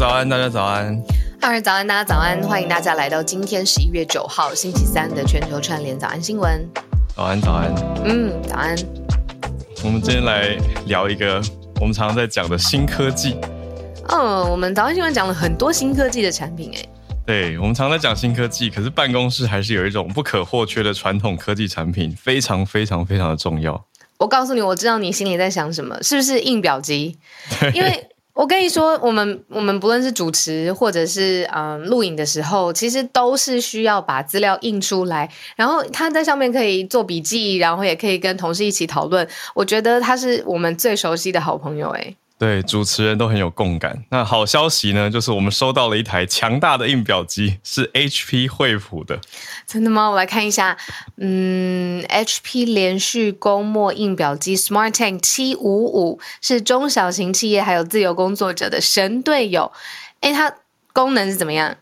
早安，大家早安。二早安，大家早安，欢迎大家来到今天十一月九号星期三的全球串联早安新闻。早安，早安。嗯，早安。我们今天来聊一个我们常常在讲的新科技。嗯，我们早安新闻讲了很多新科技的产品，哎。对，我们常在讲新科技，可是办公室还是有一种不可或缺的传统科技产品，非常非常非常的重要。我告诉你，我知道你心里在想什么，是不是印表机？因为我跟你说，我们我们不论是主持或者是嗯录影的时候，其实都是需要把资料印出来，然后他在上面可以做笔记，然后也可以跟同事一起讨论。我觉得他是我们最熟悉的好朋友，哎。对，主持人都很有共感。那好消息呢，就是我们收到了一台强大的印表机，是 HP 惠普的。真的吗？我来看一下。嗯，HP 连续供墨印表机 Smart Tank 七五五是中小型企业还有自由工作者的神队友。哎，它功能是怎么样？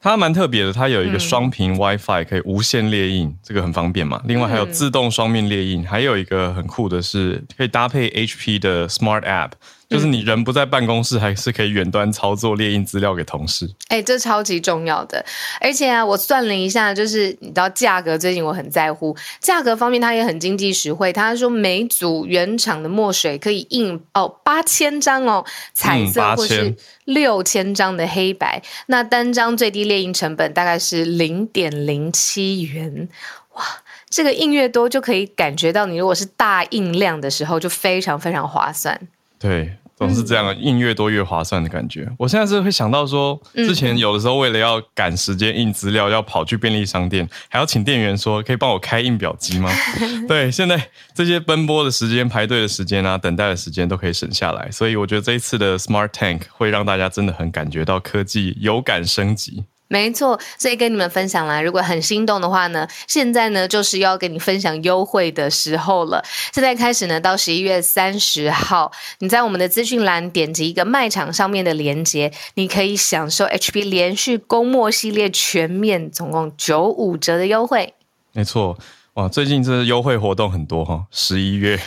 它蛮特别的，它有一个双屏 WiFi 可以无线列印，这个很方便嘛。另外还有自动双面列印，还有一个很酷的是可以搭配 HP 的 Smart App。就是你人不在办公室，还是可以远端操作列印资料给同事。哎，这超级重要的。而且啊，我算了一下，就是你知道价格，最近我很在乎价格方面，它也很经济实惠。他说每组原厂的墨水可以印哦八千张哦彩色，或是六千张的黑白。那单张最低列印成本大概是零点零七元。哇，这个印越多，就可以感觉到你如果是大印量的时候，就非常非常划算。对，总是这样，印越多越划算的感觉。我现在是会想到说，之前有的时候为了要赶时间印资料，要跑去便利商店，还要请店员说可以帮我开印表机吗？对，现在这些奔波的时间、排队的时间啊、等待的时间都可以省下来。所以我觉得这一次的 Smart Tank 会让大家真的很感觉到科技有感升级。没错，所以跟你们分享啦。如果很心动的话呢，现在呢就是要跟你分享优惠的时候了。现在开始呢，到十一月三十号，你在我们的资讯栏点击一个卖场上面的链接，你可以享受 HP 连续公墨系列全面总共九五折的优惠。没错，哇，最近这优惠活动很多哈，十一月。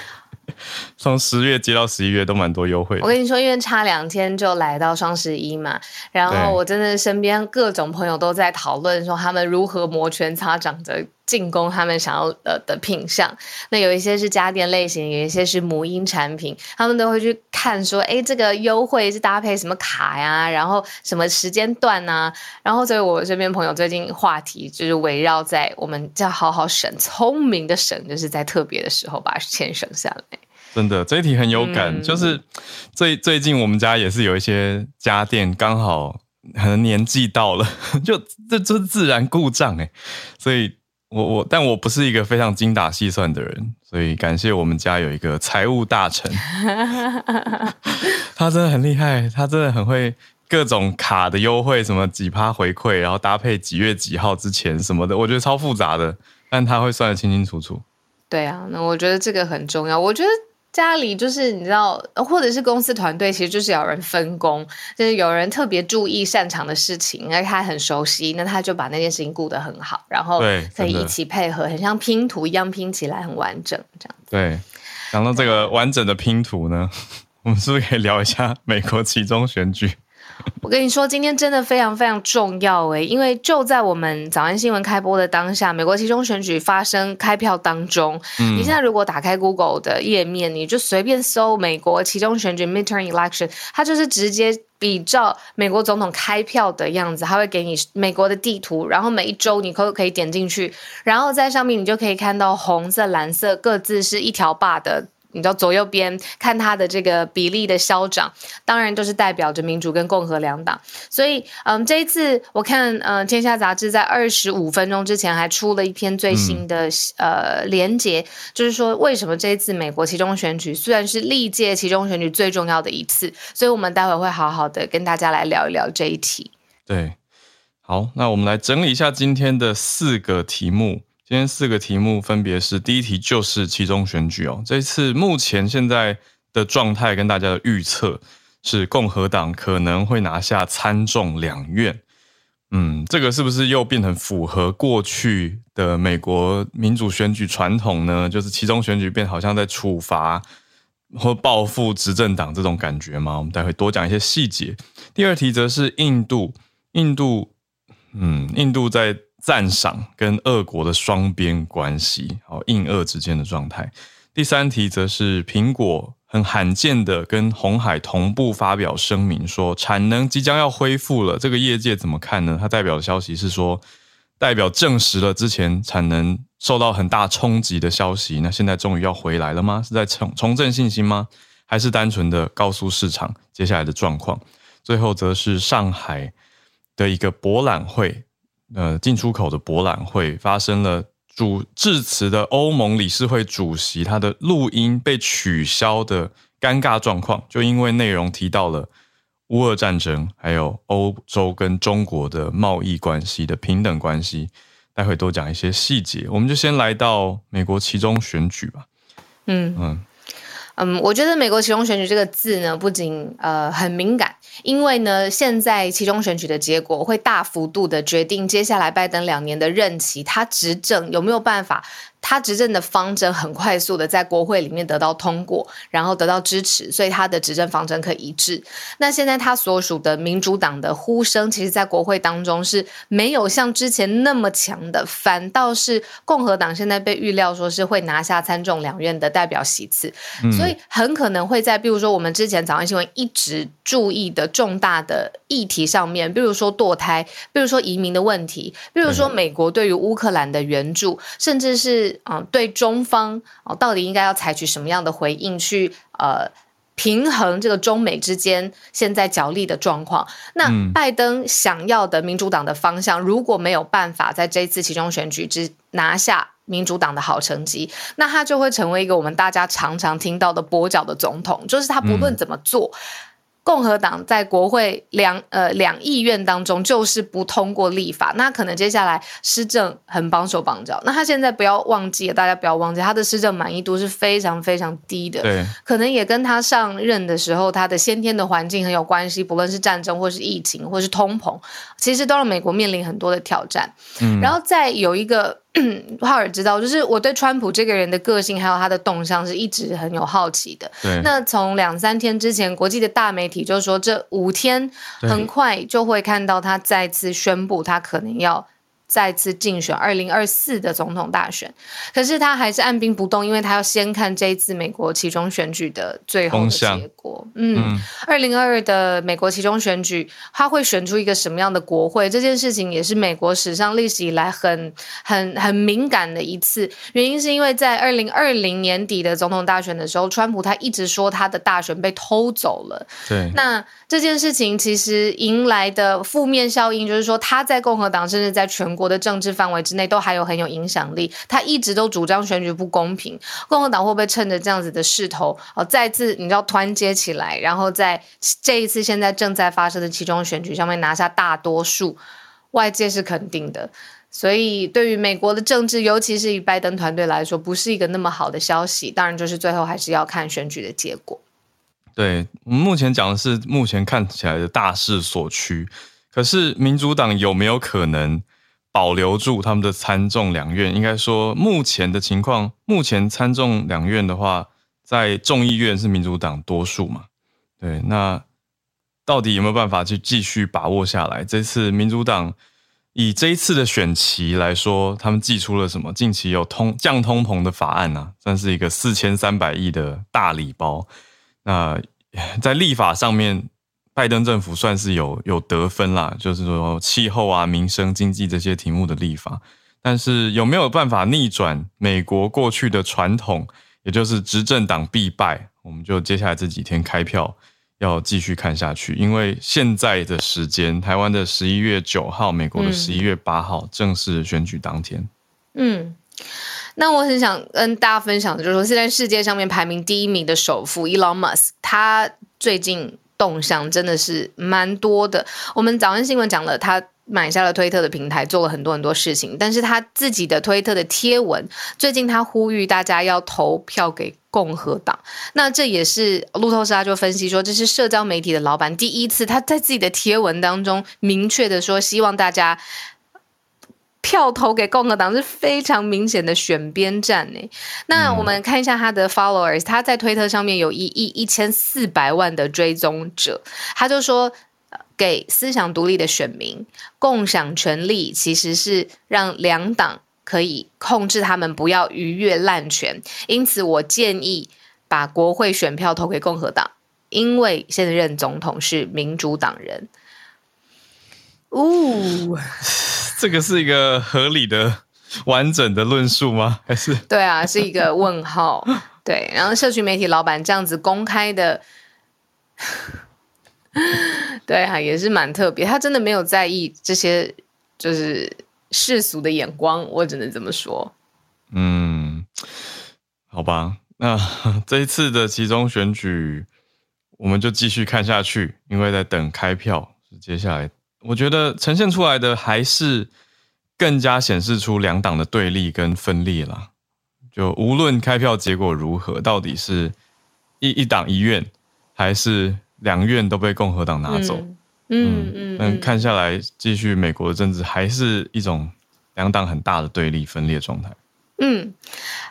从十月接到十一月都蛮多优惠。我跟你说，因为差两天就来到双十一嘛，然后我真的身边各种朋友都在讨论说他们如何摩拳擦掌的进攻他们想要呃的品相。那有一些是家电类型，有一些是母婴产品，他们都会去看说，哎，这个优惠是搭配什么卡呀？然后什么时间段呐？然后所以我身边朋友最近话题就是围绕在我们要好好省，聪明的省，就是在特别的时候把钱省下来。真的，这一题很有感。就是最最近我们家也是有一些家电刚好可能年纪到了，就这这自然故障哎。所以我我但我不是一个非常精打细算的人，所以感谢我们家有一个财务大臣，他真的很厉害，他真的很会各种卡的优惠，什么几趴回馈，然后搭配几月几号之前什么的，我觉得超复杂的，但他会算得清清楚楚。对啊，那我觉得这个很重要。我觉得。家里就是你知道，或者是公司团队，其实就是有人分工，就是有人特别注意擅长的事情，而他很熟悉，那他就把那件事情顾得很好，然后可以一起配合，很像拼图一样拼起来很完整这样。对，讲到这个完整的拼图呢，我们是不是可以聊一下美国其中选举？我跟你说，今天真的非常非常重要诶，因为就在我们早安新闻开播的当下，美国其中选举发生开票当中。嗯你现在如果打开 Google 的页面，你就随便搜美国其中选举 （midterm election），它就是直接比照美国总统开票的样子，它会给你美国的地图，然后每一周你可可以点进去，然后在上面你就可以看到红色、蓝色各自是一条坝的。你知道左右边看它的这个比例的消长，当然都是代表着民主跟共和两党。所以，嗯，这一次我看，嗯，《天下杂志》在二十五分钟之前还出了一篇最新的呃连结，就是说为什么这一次美国其中选举虽然是历届其中选举最重要的一次，所以我们待会会好好的跟大家来聊一聊这一题。对，好，那我们来整理一下今天的四个题目。今天四个题目分别是：第一题就是其中选举哦，这次目前现在的状态跟大家的预测是共和党可能会拿下参众两院。嗯，这个是不是又变成符合过去的美国民主选举传统呢？就是其中选举变好像在处罚或报复执政党这种感觉吗？我们待会多讲一些细节。第二题则是印度，印度，嗯，印度在赞赏跟俄国的双边关系，好，印俄之间的状态。第三题则是苹果很罕见的跟红海同步发表声明，说产能即将要恢复了。这个业界怎么看呢？它代表的消息是说，代表证实了之前产能受到很大冲击的消息，那现在终于要回来了吗？是在重重振信心吗？还是单纯的告诉市场接下来的状况？最后则是上海的一个博览会，呃，进出口的博览会发生了主致辞的欧盟理事会主席他的录音被取消的尴尬状况，就因为内容提到了乌俄战争，还有欧洲跟中国的贸易关系的平等关系，待会多讲一些细节。我们就先来到美国其中选举吧。嗯嗯。嗯，我觉得美国其中选举这个字呢，不仅呃很敏感，因为呢，现在其中选举的结果会大幅度的决定接下来拜登两年的任期，他执政有没有办法。他执政的方针很快速的在国会里面得到通过，然后得到支持，所以他的执政方针可以一致。那现在他所属的民主党的呼声，其实在国会当中是没有像之前那么强的，反倒是共和党现在被预料说是会拿下参众两院的代表席次，所以很可能会在，比如说我们之前早上新闻一直注意的重大的议题上面，比如说堕胎，比如说移民的问题，比如说美国对于乌克兰的援助，甚至是。啊，对中方啊，到底应该要采取什么样的回应去呃平衡这个中美之间现在角力的状况？那拜登想要的民主党的方向，如果没有办法在这一次其中选举之拿下民主党的好成绩，那他就会成为一个我们大家常常听到的跛脚的总统，就是他不论怎么做。共和党在国会两呃两议院当中就是不通过立法，那可能接下来施政很绑手绑脚。那他现在不要忘记，大家不要忘记，他的施政满意度是非常非常低的。对，可能也跟他上任的时候他的先天的环境很有关系，不论是战争或是疫情或是通膨，其实都让美国面临很多的挑战。嗯，然后再有一个。哈尔知道，就是我对川普这个人的个性还有他的动向是一直很有好奇的。对，那从两三天之前，国际的大媒体就说，这五天很快就会看到他再次宣布，他可能要。再次竞选二零二四的总统大选，可是他还是按兵不动，因为他要先看这一次美国其中选举的最后的结果。嗯，二零二二的美国其中选举，他会选出一个什么样的国会？这件事情也是美国史上历史以来很很很敏感的一次。原因是因为在二零二零年底的总统大选的时候，川普他一直说他的大选被偷走了。对，那这件事情其实迎来的负面效应，就是说他在共和党甚至在全国的政治范围之内都还有很有影响力，他一直都主张选举不公平。共和党会不会趁着这样子的势头，哦，再次你知道团结起来，然后在这一次现在正在发生的其中选举上面拿下大多数？外界是肯定的，所以对于美国的政治，尤其是以拜登团队来说，不是一个那么好的消息。当然，就是最后还是要看选举的结果。对我们目前讲的是目前看起来的大势所趋，可是民主党有没有可能？保留住他们的参众两院，应该说目前的情况，目前参众两院的话，在众议院是民主党多数嘛？对，那到底有没有办法去继续把握下来？这次民主党以这一次的选期来说，他们寄出了什么？近期有通降通膨的法案啊，算是一个四千三百亿的大礼包。那在立法上面。拜登政府算是有有得分啦，就是说气候啊、民生、经济这些题目的立法，但是有没有办法逆转美国过去的传统，也就是执政党必败？我们就接下来这几天开票要继续看下去，因为现在的时间，台湾的十一月九号，美国的十一月八号，正式选举当天。嗯，那我很想跟大家分享的就是说，现在世界上面排名第一名的首富 Elon Musk，他最近。动向真的是蛮多的。我们早安新闻讲了，他买下了推特的平台，做了很多很多事情。但是他自己的推特的贴文，最近他呼吁大家要投票给共和党。那这也是路透社就分析说，这是社交媒体的老板第一次他在自己的贴文当中明确的说，希望大家。票投给共和党是非常明显的选边站呢。那我们看一下他的 followers，他在推特上面有一亿一千四百万的追踪者。他就说，给思想独立的选民共享权利，其实是让两党可以控制他们，不要逾越滥权。因此，我建议把国会选票投给共和党，因为现任总统是民主党人。哦，这个是一个合理的、完整的论述吗？还是对啊，是一个问号。对，然后社群媒体老板这样子公开的，对哈，也是蛮特别。他真的没有在意这些，就是世俗的眼光，我只能这么说。嗯，好吧，那 这一次的其中选举，我们就继续看下去，因为在等开票，接下来。我觉得呈现出来的还是更加显示出两党的对立跟分裂了。就无论开票结果如何，到底是一一党一院，还是两院都被共和党拿走，嗯嗯，但看下来，继续美国的政治还是一种两党很大的对立分裂状态。嗯，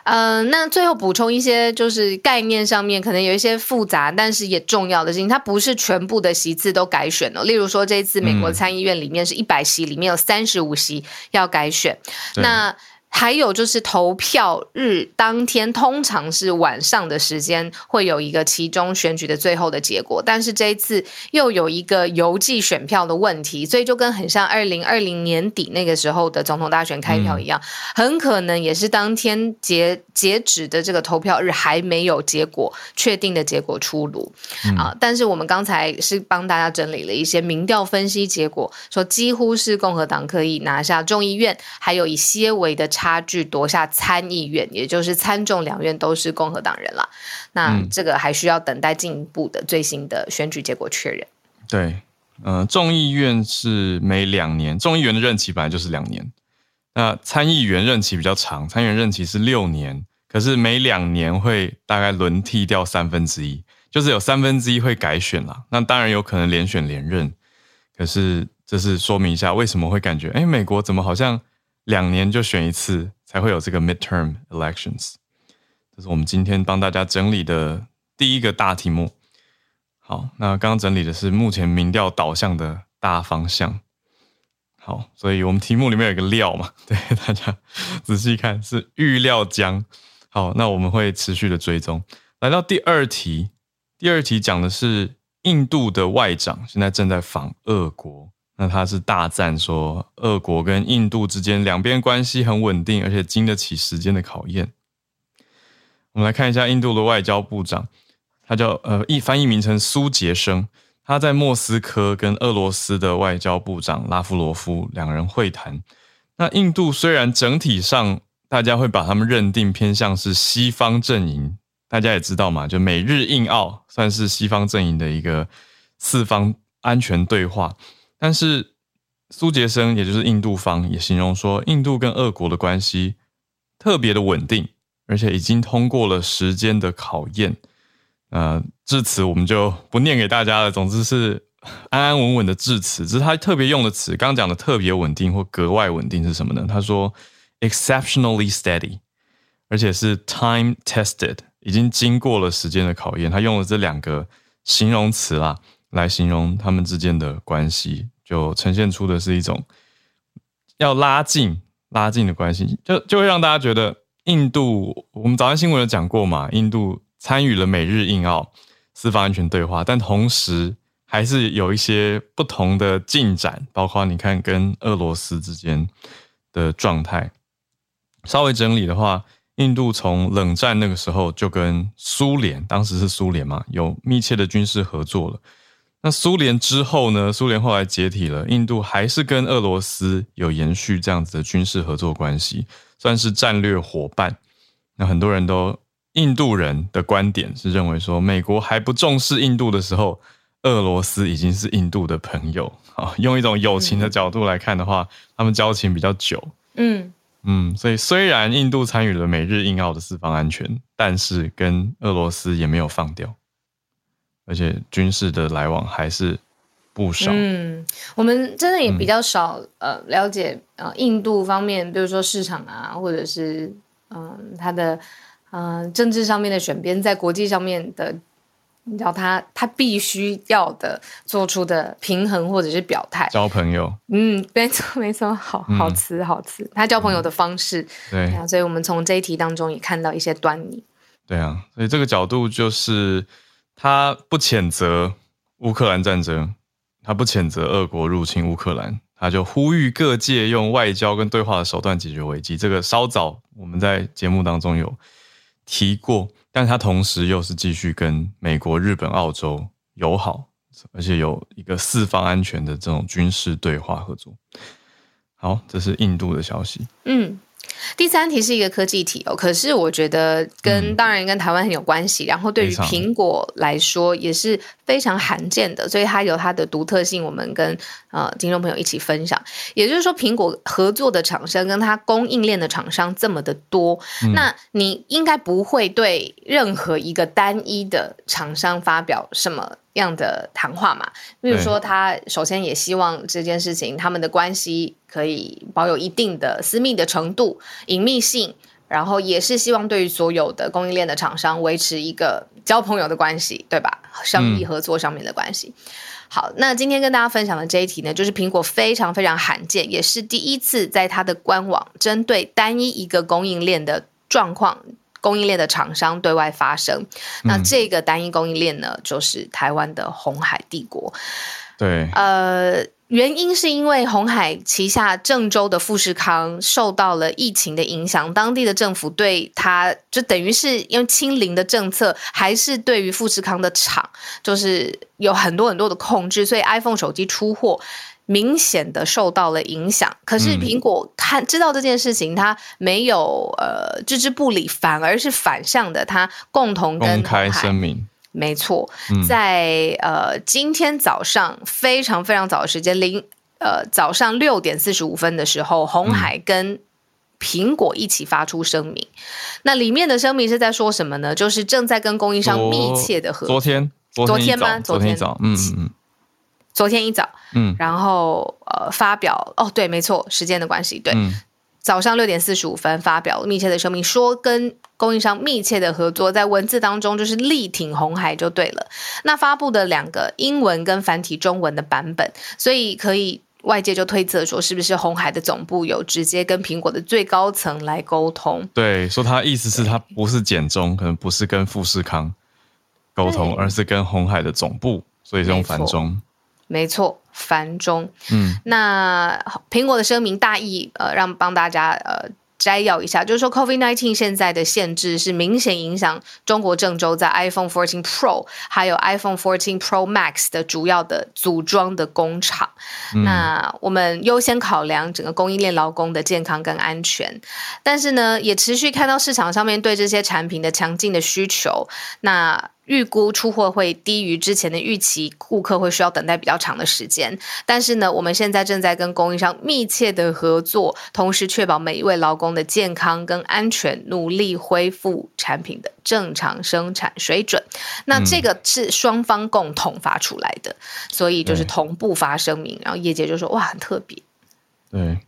呃，那最后补充一些，就是概念上面可能有一些复杂，但是也重要的事情，它不是全部的席次都改选了。例如说，这次美国参议院里面是一百席，里面有三十五席要改选，那。还有就是投票日当天，通常是晚上的时间会有一个其中选举的最后的结果，但是这一次又有一个邮寄选票的问题，所以就跟很像二零二零年底那个时候的总统大选开票一样，很可能也是当天截截止的这个投票日还没有结果确定的结果出炉啊。但是我们刚才是帮大家整理了一些民调分析结果，说几乎是共和党可以拿下众议院，还有以些微的差。距夺下参议院，也就是参众两院都是共和党人了。那这个还需要等待进一步的最新的选举结果确认。对，嗯，众议院是每两年，众议员的任期本来就是两年。那参议员任期比较长，参议员任期是六年，可是每两年会大概轮替掉三分之一，就是有三分之一会改选了。那当然有可能连选连任，可是这是说明一下为什么会感觉，哎，美国怎么好像？两年就选一次，才会有这个 midterm elections。这是我们今天帮大家整理的第一个大题目。好，那刚刚整理的是目前民调导向的大方向。好，所以我们题目里面有一个料嘛，对大家仔细看是预料将。好，那我们会持续的追踪。来到第二题，第二题讲的是印度的外长现在正在访俄国。那他是大赞说，俄国跟印度之间两边关系很稳定，而且经得起时间的考验。我们来看一下印度的外交部长，他叫呃译翻译名称苏杰生，他在莫斯科跟俄罗斯的外交部长拉夫罗夫两人会谈。那印度虽然整体上大家会把他们认定偏向是西方阵营，大家也知道嘛，就美日印澳算是西方阵营的一个四方安全对话。但是苏杰生，也就是印度方，也形容说，印度跟俄国的关系特别的稳定，而且已经通过了时间的考验。呃，致辞我们就不念给大家了。总之是安安稳稳的致辞。只是他特别用的词，刚刚讲的特别稳定或格外稳定是什么呢？他说 exceptionally steady，而且是 time tested，已经经过了时间的考验。他用了这两个形容词啦。来形容他们之间的关系，就呈现出的是一种要拉近、拉近的关系，就就会让大家觉得印度，我们早上新闻有讲过嘛，印度参与了美日印澳司法安全对话，但同时还是有一些不同的进展，包括你看跟俄罗斯之间的状态。稍微整理的话。印度从冷战那个时候就跟苏联，当时是苏联嘛，有密切的军事合作了。那苏联之后呢？苏联后来解体了，印度还是跟俄罗斯有延续这样子的军事合作关系，算是战略伙伴。那很多人都，印度人的观点是认为说，美国还不重视印度的时候，俄罗斯已经是印度的朋友啊。用一种友情的角度来看的话，他们交情比较久。嗯嗯，所以虽然印度参与了美日印澳的四方安全，但是跟俄罗斯也没有放掉。而且军事的来往还是不少。嗯，我们真的也比较少呃了解呃印度方面，比如说市场啊，或者是嗯它的嗯政治上面的选边，在国际上面的你知道他他必须要的做出的平衡或者是表态。交朋友，嗯，没错没错，好好词好词，他交朋友的方式。对啊，所以我们从这一题当中也看到一些端倪。对啊，所以这个角度就是他不谴责乌克兰战争，他不谴责俄国入侵乌克兰。他就呼吁各界用外交跟对话的手段解决危机。这个稍早我们在节目当中有提过，但他同时又是继续跟美国、日本、澳洲友好，而且有一个四方安全的这种军事对话合作。好，这是印度的消息。嗯。第三题是一个科技题哦，可是我觉得跟当然跟台湾很有关系，然后对于苹果来说也是非常罕见的，所以它有它的独特性。我们跟呃听众朋友一起分享，也就是说，苹果合作的厂商跟它供应链的厂商这么的多，那你应该不会对任何一个单一的厂商发表什么。样的谈话嘛，比如说他首先也希望这件事情他们的关系可以保有一定的私密的程度、隐秘性，然后也是希望对于所有的供应链的厂商维持一个交朋友的关系，对吧？生意合作上面的关系。好，那今天跟大家分享的这一题呢，就是苹果非常非常罕见，也是第一次在它的官网针对单一一个供应链的状况。供应链的厂商对外发声，那这个单一供应链呢，就是台湾的红海帝国。对，呃，原因是因为红海旗下郑州的富士康受到了疫情的影响，当地的政府对它就等于是因为清零的政策，还是对于富士康的厂就是有很多很多的控制，所以 iPhone 手机出货。明显的受到了影响，可是苹果看知道这件事情，它没有呃置之不理，反而是反向的，它共同公开声明，没错，在呃今天早上非常非常早的时间，零呃早上六点四十五分的时候，红海跟苹果一起发出声明，那里面的声明是在说什么呢？就是正在跟供应商密切的合作，昨天昨天吗？昨天。早，嗯嗯嗯。昨天一早，嗯，然后呃发表哦，对，没错，时间的关系，对，早上六点四十五分发表密切的声明，说跟供应商密切的合作，在文字当中就是力挺红海就对了。那发布的两个英文跟繁体中文的版本，所以可以外界就推测说，是不是红海的总部有直接跟苹果的最高层来沟通？对，说他意思是他不是简中，可能不是跟富士康沟通，而是跟红海的总部，所以是用繁中。没错，繁中。嗯，那苹果的声明大意，呃，让帮大家呃摘要一下，就是说，COVID-19 现在的限制是明显影响中国郑州在 iPhone 14 Pro 还有 iPhone 14 Pro Max 的主要的组装的工厂。那我们优先考量整个供应链劳工的健康跟安全，但是呢，也持续看到市场上面对这些产品的强劲的需求。那预估出货会低于之前的预期，顾客会需要等待比较长的时间。但是呢，我们现在正在跟供应商密切的合作，同时确保每一位劳工的健康跟安全，努力恢复产品的正常生产水准。那这个是双方共同发出来的，所以就是同步发声明。然后业界就说：“哇，很特别。”对，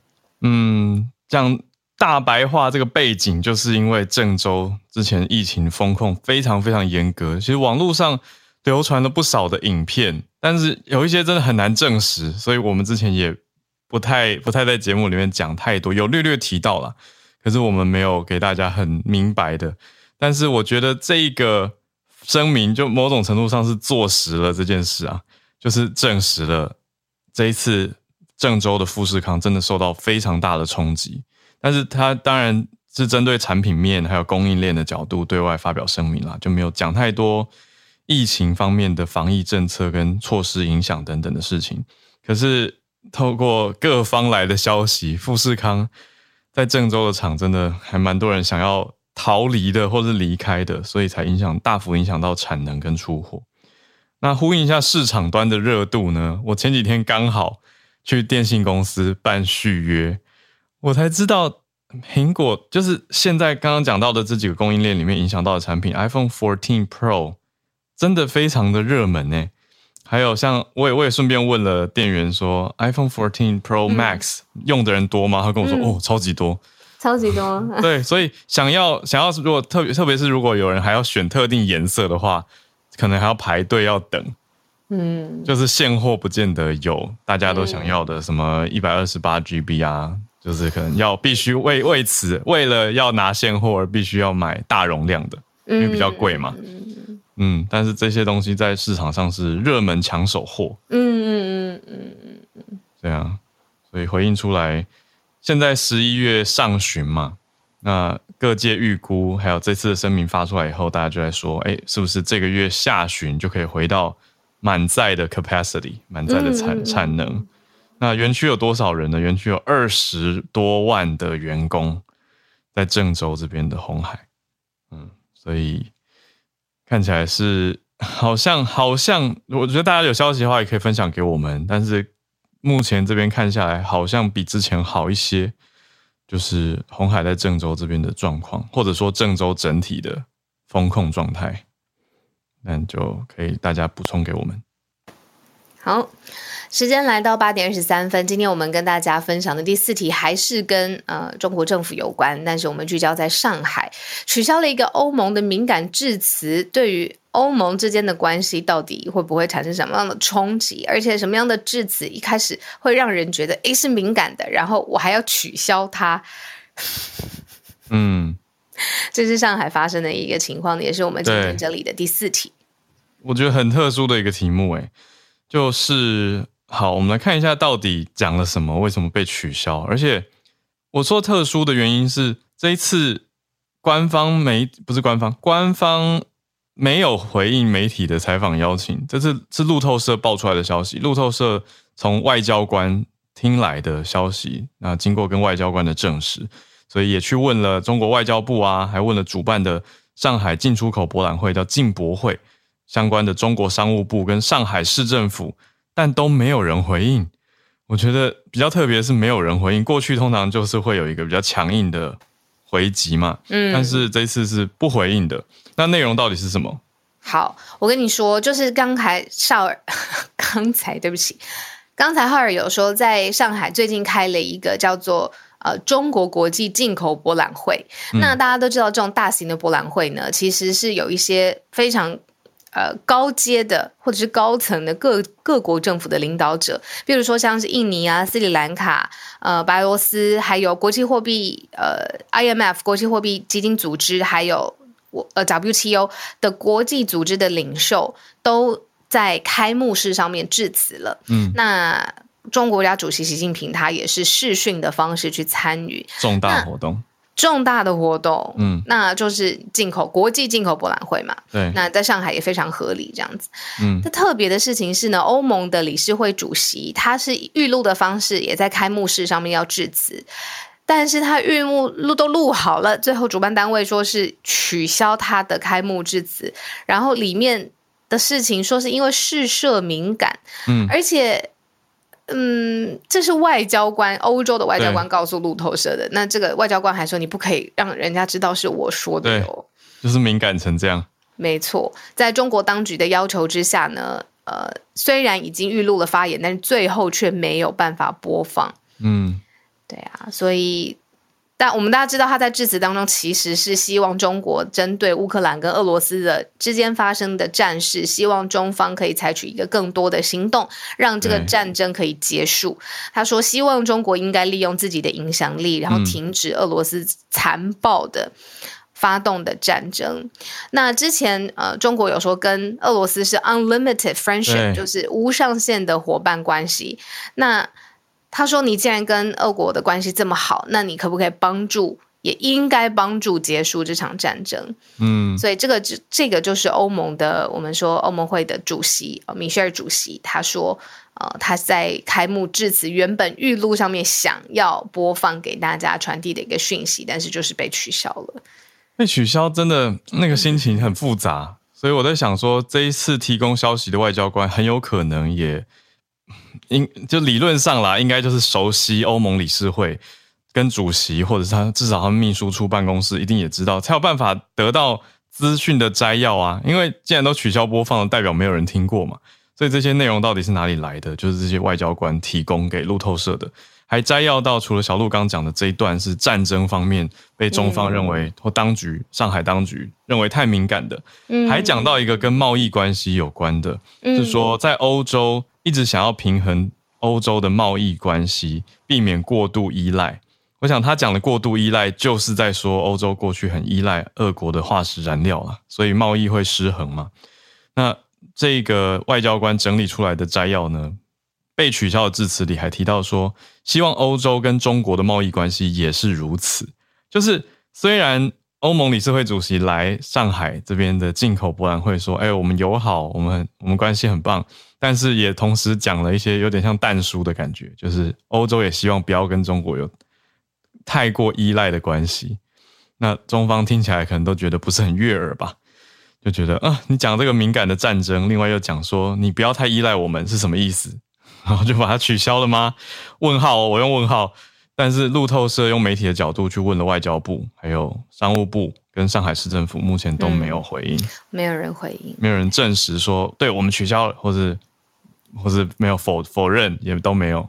嗯，这样。大白话这个背景，就是因为郑州之前疫情风控非常非常严格，其实网络上流传了不少的影片，但是有一些真的很难证实，所以我们之前也不太不太在节目里面讲太多，有略略提到了，可是我们没有给大家很明白的。但是我觉得这一个声明，就某种程度上是坐实了这件事啊，就是证实了这一次郑州的富士康真的受到非常大的冲击。但是他当然是针对产品面还有供应链的角度对外发表声明啦，就没有讲太多疫情方面的防疫政策跟措施影响等等的事情。可是透过各方来的消息，富士康在郑州的厂真的还蛮多人想要逃离的，或是离开的，所以才影响大幅影响到产能跟出货。那呼应一下市场端的热度呢？我前几天刚好去电信公司办续约。我才知道，苹果就是现在刚刚讲到的这几个供应链里面影响到的产品，iPhone 14 Pro 真的非常的热门呢。还有像我也我也顺便问了店员说，iPhone 14 Pro Max 用的人多吗？他跟我说哦，超级多，超级多。对，所以想要想要如果特别特别是如果有人还要选特定颜色的话，可能还要排队要等。嗯，就是现货不见得有大家都想要的什么一百二十八 GB 啊，就是可能要必须为为此为了要拿现货而必须要买大容量的，因为比较贵嘛。嗯，但是这些东西在市场上是热门抢手货。嗯嗯嗯嗯嗯嗯，这样，所以回应出来，现在十一月上旬嘛，那各界预估还有这次的声明发出来以后，大家就在说，哎，是不是这个月下旬就可以回到？满载的 capacity，满载的产产能。那园区有多少人呢？园区有二十多万的员工，在郑州这边的红海。嗯，所以看起来是好像好像，我觉得大家有消息的话也可以分享给我们。但是目前这边看下来，好像比之前好一些。就是红海在郑州这边的状况，或者说郑州整体的风控状态。那就可以大家补充给我们。好，时间来到八点二十三分，今天我们跟大家分享的第四题还是跟呃中国政府有关，但是我们聚焦在上海取消了一个欧盟的敏感致辞，对于欧盟之间的关系到底会不会产生什么样的冲击？而且什么样的致辞一开始会让人觉得诶是敏感的，然后我还要取消它？嗯。这是上海发生的一个情况，也是我们今天这里的第四题。我觉得很特殊的一个题目，哎，就是好，我们来看一下到底讲了什么，为什么被取消？而且我说特殊的原因是，这一次官方媒不是官方，官方没有回应媒体的采访邀请，这是是路透社爆出来的消息，路透社从外交官听来的消息，那经过跟外交官的证实。所以也去问了中国外交部啊，还问了主办的上海进出口博览会叫进博会相关的中国商务部跟上海市政府，但都没有人回应。我觉得比较特别是没有人回应。过去通常就是会有一个比较强硬的回击嘛，嗯，但是这次是不回应的。那内容到底是什么？好，我跟你说，就是刚才少儿，刚才对不起，刚才浩尔有说，在上海最近开了一个叫做。呃，中国国际进口博览会，那大家都知道，这种大型的博览会呢，其实是有一些非常呃高阶的或者是高层的各各国政府的领导者，比如说像是印尼啊、斯里兰卡、呃白俄罗斯，还有国际货币呃 IMF 国际货币基金组织，还有我呃 WTO 的国际组织的领袖，都在开幕式上面致辞了。嗯，那。中国家主席习近平他也是视讯的方式去参与重大活动，重大的活动，嗯，那就是进口国际进口博览会嘛，对，那在上海也非常合理这样子，嗯，那特别的事情是呢，欧盟的理事会主席他是预录的方式，也在开幕式上面要致辞，但是他预幕录都录好了，最后主办单位说是取消他的开幕致辞，然后里面的事情说是因为事涉敏感，嗯，而且。嗯，这是外交官，欧洲的外交官告诉路透社的。那这个外交官还说，你不可以让人家知道是我说的哦，就是敏感成这样。没错，在中国当局的要求之下呢，呃，虽然已经预录了发言，但是最后却没有办法播放。嗯，对啊，所以。但我们大家知道，他在致辞当中其实是希望中国针对乌克兰跟俄罗斯的之间发生的战事，希望中方可以采取一个更多的行动，让这个战争可以结束。他说，希望中国应该利用自己的影响力，然后停止俄罗斯残暴的发动的战争。那之前呃，中国有说跟俄罗斯是 unlimited friendship，就是无上限的伙伴关系。那他说：“你既然跟俄国的关系这么好，那你可不可以帮助，也应该帮助结束这场战争？”嗯，所以这个这这个就是欧盟的，我们说欧盟会的主席米歇尔主席，他说：“呃，他在开幕致辞原本预录上面想要播放给大家传递的一个讯息，但是就是被取消了。被取消真的那个心情很复杂，所以我在想说，这一次提供消息的外交官很有可能也。”应就理论上啦，应该就是熟悉欧盟理事会跟主席，或者是他至少他们秘书处办公室一定也知道，才有办法得到资讯的摘要啊。因为既然都取消播放了，代表没有人听过嘛，所以这些内容到底是哪里来的？就是这些外交官提供给路透社的。还摘要到，除了小鹿刚讲的这一段是战争方面被中方认为或当局上海当局认为太敏感的，还讲到一个跟贸易关系有关的，是说在欧洲一直想要平衡欧洲的贸易关系，避免过度依赖。我想他讲的过度依赖，就是在说欧洲过去很依赖俄国的化石燃料啊，所以贸易会失衡嘛。那这个外交官整理出来的摘要呢？被取消的致辞里还提到说，希望欧洲跟中国的贸易关系也是如此。就是虽然欧盟理事会主席来上海这边的进口博览会说，哎，我们友好，我们我们关系很棒，但是也同时讲了一些有点像淡书的感觉，就是欧洲也希望不要跟中国有太过依赖的关系。那中方听起来可能都觉得不是很悦耳吧，就觉得啊，你讲这个敏感的战争，另外又讲说你不要太依赖我们，是什么意思？然后就把它取消了吗？问号，我用问号。但是路透社用媒体的角度去问了外交部、还有商务部跟上海市政府，目前都没有回应。没有人回应，没有人证实说对我们取消了，或是或是没有否否认，也都没有。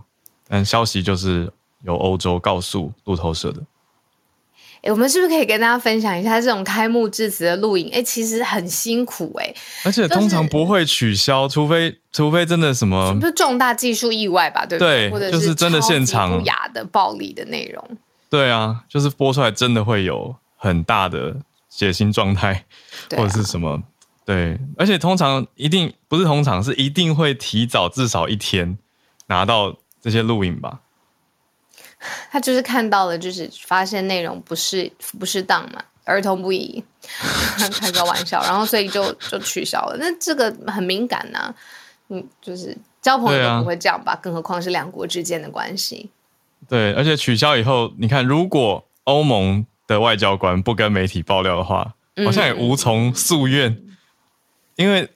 但消息就是由欧洲告诉路透社的。哎，我们是不是可以跟大家分享一下这种开幕致辞的录影？哎，其实很辛苦哎，而且通常不会取消，除非除非真的什么，不是重大技术意外吧？对不对？或者是真的现场不雅的暴力的内容。对啊，就是播出来真的会有很大的血腥状态，或者是什么？对，而且通常一定不是通常是一定会提早至少一天拿到这些录影吧。他就是看到了，就是发现内容不是不适当嘛，儿童不宜，开个玩笑，然后所以就就取消了。那这个很敏感呐，嗯，就是交朋友都不会这样吧，更何况是两国之间的关系。对，而且取消以后，你看，如果欧盟的外交官不跟媒体爆料的话，好像也无从诉愿，因为。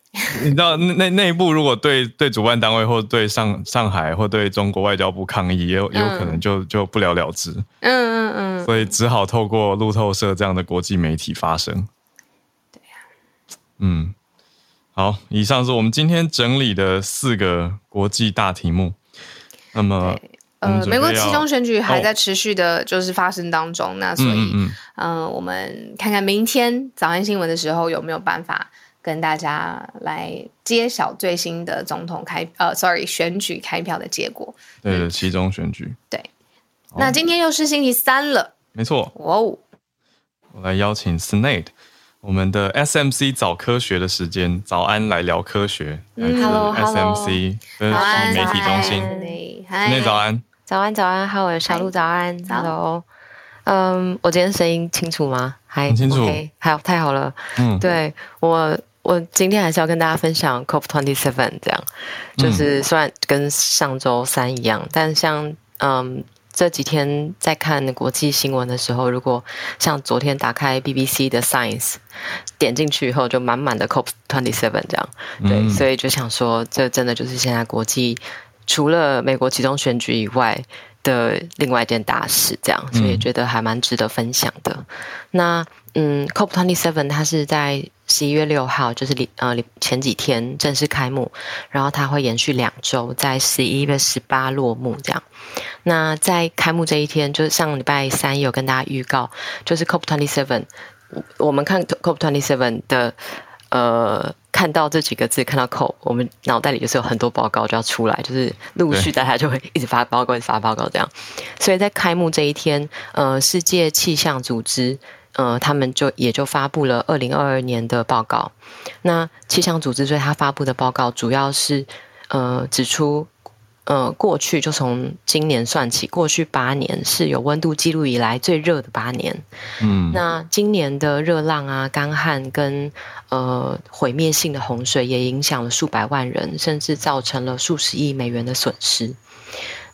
你知道内内部如果对对主办单位或对上上海或对中国外交部抗议，也有也有可能就就不了了之。嗯嗯嗯。所以只好透过路透社这样的国际媒体发声。对呀。嗯，好，以上是我们今天整理的四个国际大题目。那么，呃，美国其中选举还在持续的，就是发生当中。那所以，嗯，我们看看明天早安新闻的时候有没有办法。跟大家来揭晓最新的总统开呃，sorry，选举开票的结果。对，其中选举。对，那今天又是星期三了。没错。哦，我来邀请 Snade，我们的 SMC 早科学的时间，早安来聊科学。嗯，Hello，SMC 跟媒体中心。Snade 早安。早安，早安，Hello，小鹿早安，Hello。嗯，我今天声音清楚吗？还很清楚。好，太好了。嗯，对我。我今天还是要跟大家分享 COP twenty seven，这样就是虽然跟上周三一样，但像嗯这几天在看国际新闻的时候，如果像昨天打开 BBC 的 Science，点进去以后就满满的 COP twenty seven 这样，对，所以就想说这真的就是现在国际除了美国其中选举以外的另外一件大事，这样，所以觉得还蛮值得分享的。那嗯，COP twenty seven 它是在。十一月六号就是呃前几天正式开幕，然后它会延续两周，在十一月十八落幕这样。那在开幕这一天，就是上礼拜三有跟大家预告，就是 COP twenty seven，我们看 COP twenty seven 的呃看到这几个字，看到 “CO”，我们脑袋里就是有很多报告就要出来，就是陆续大家就会一直发报告，一直发报告这样。所以在开幕这一天，呃，世界气象组织。呃，他们就也就发布了二零二二年的报告。那气象组织对他发布的报告，主要是呃指出，呃过去就从今年算起，过去八年是有温度记录以来最热的八年。嗯，那今年的热浪啊、干旱跟呃毁灭性的洪水，也影响了数百万人，甚至造成了数十亿美元的损失。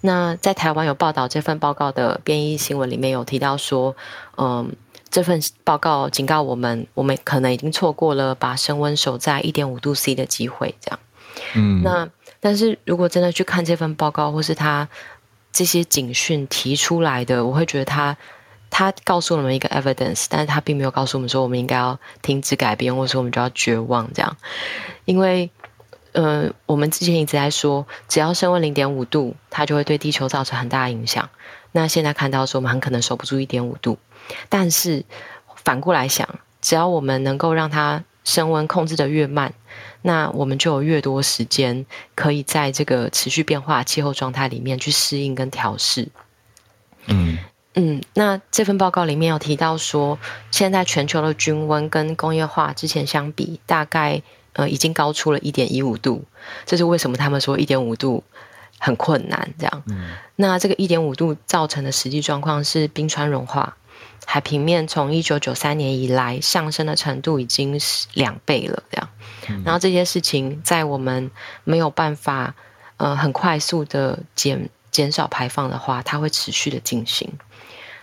那在台湾有报道这份报告的编译新闻里面有提到说，嗯。这份报告警告我们，我们可能已经错过了把升温守在一点五度 C 的机会。这样，嗯，那但是如果真的去看这份报告，或是他这些警讯提出来的，我会觉得他他告诉我们一个 evidence，但是他并没有告诉我们说我们应该要停止改变，或者说我们就要绝望这样。因为呃，我们之前一直在说，只要升温零点五度，它就会对地球造成很大的影响。那现在看到说，我们很可能守不住一点五度，但是反过来想，只要我们能够让它升温控制的越慢，那我们就有越多时间可以在这个持续变化气候状态里面去适应跟调试。嗯嗯，那这份报告里面有提到说，现在全球的均温跟工业化之前相比，大概。呃，已经高出了一点一五度，这是为什么他们说一点五度很困难？这样，那这个一点五度造成的实际状况是冰川融化，海平面从一九九三年以来上升的程度已经是两倍了。这样，然后这些事情在我们没有办法呃很快速的减减少排放的话，它会持续的进行。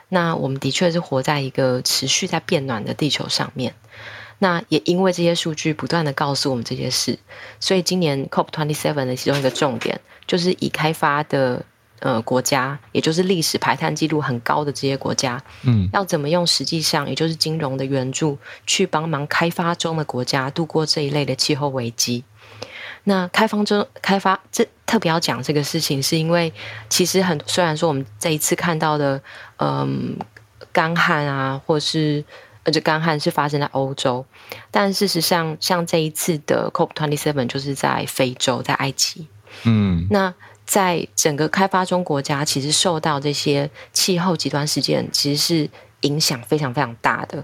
那我们的确是活在一个持续在变暖的地球上面。那也因为这些数据不断的告诉我们这些事，所以今年 COP twenty seven 的其中一个重点，就是已开发的呃国家，也就是历史排碳记录很高的这些国家，嗯，要怎么用实际上也就是金融的援助，去帮忙开发中的国家度过这一类的气候危机。那开放中开发这特别要讲这个事情，是因为其实很虽然说我们这一次看到的，嗯，干旱啊，或是。而且干旱是发生在欧洲，但事实上，像这一次的 COP twenty seven 就是在非洲，在埃及。嗯，那在整个开发中国家，其实受到这些气候极端事件，其实是影响非常非常大的。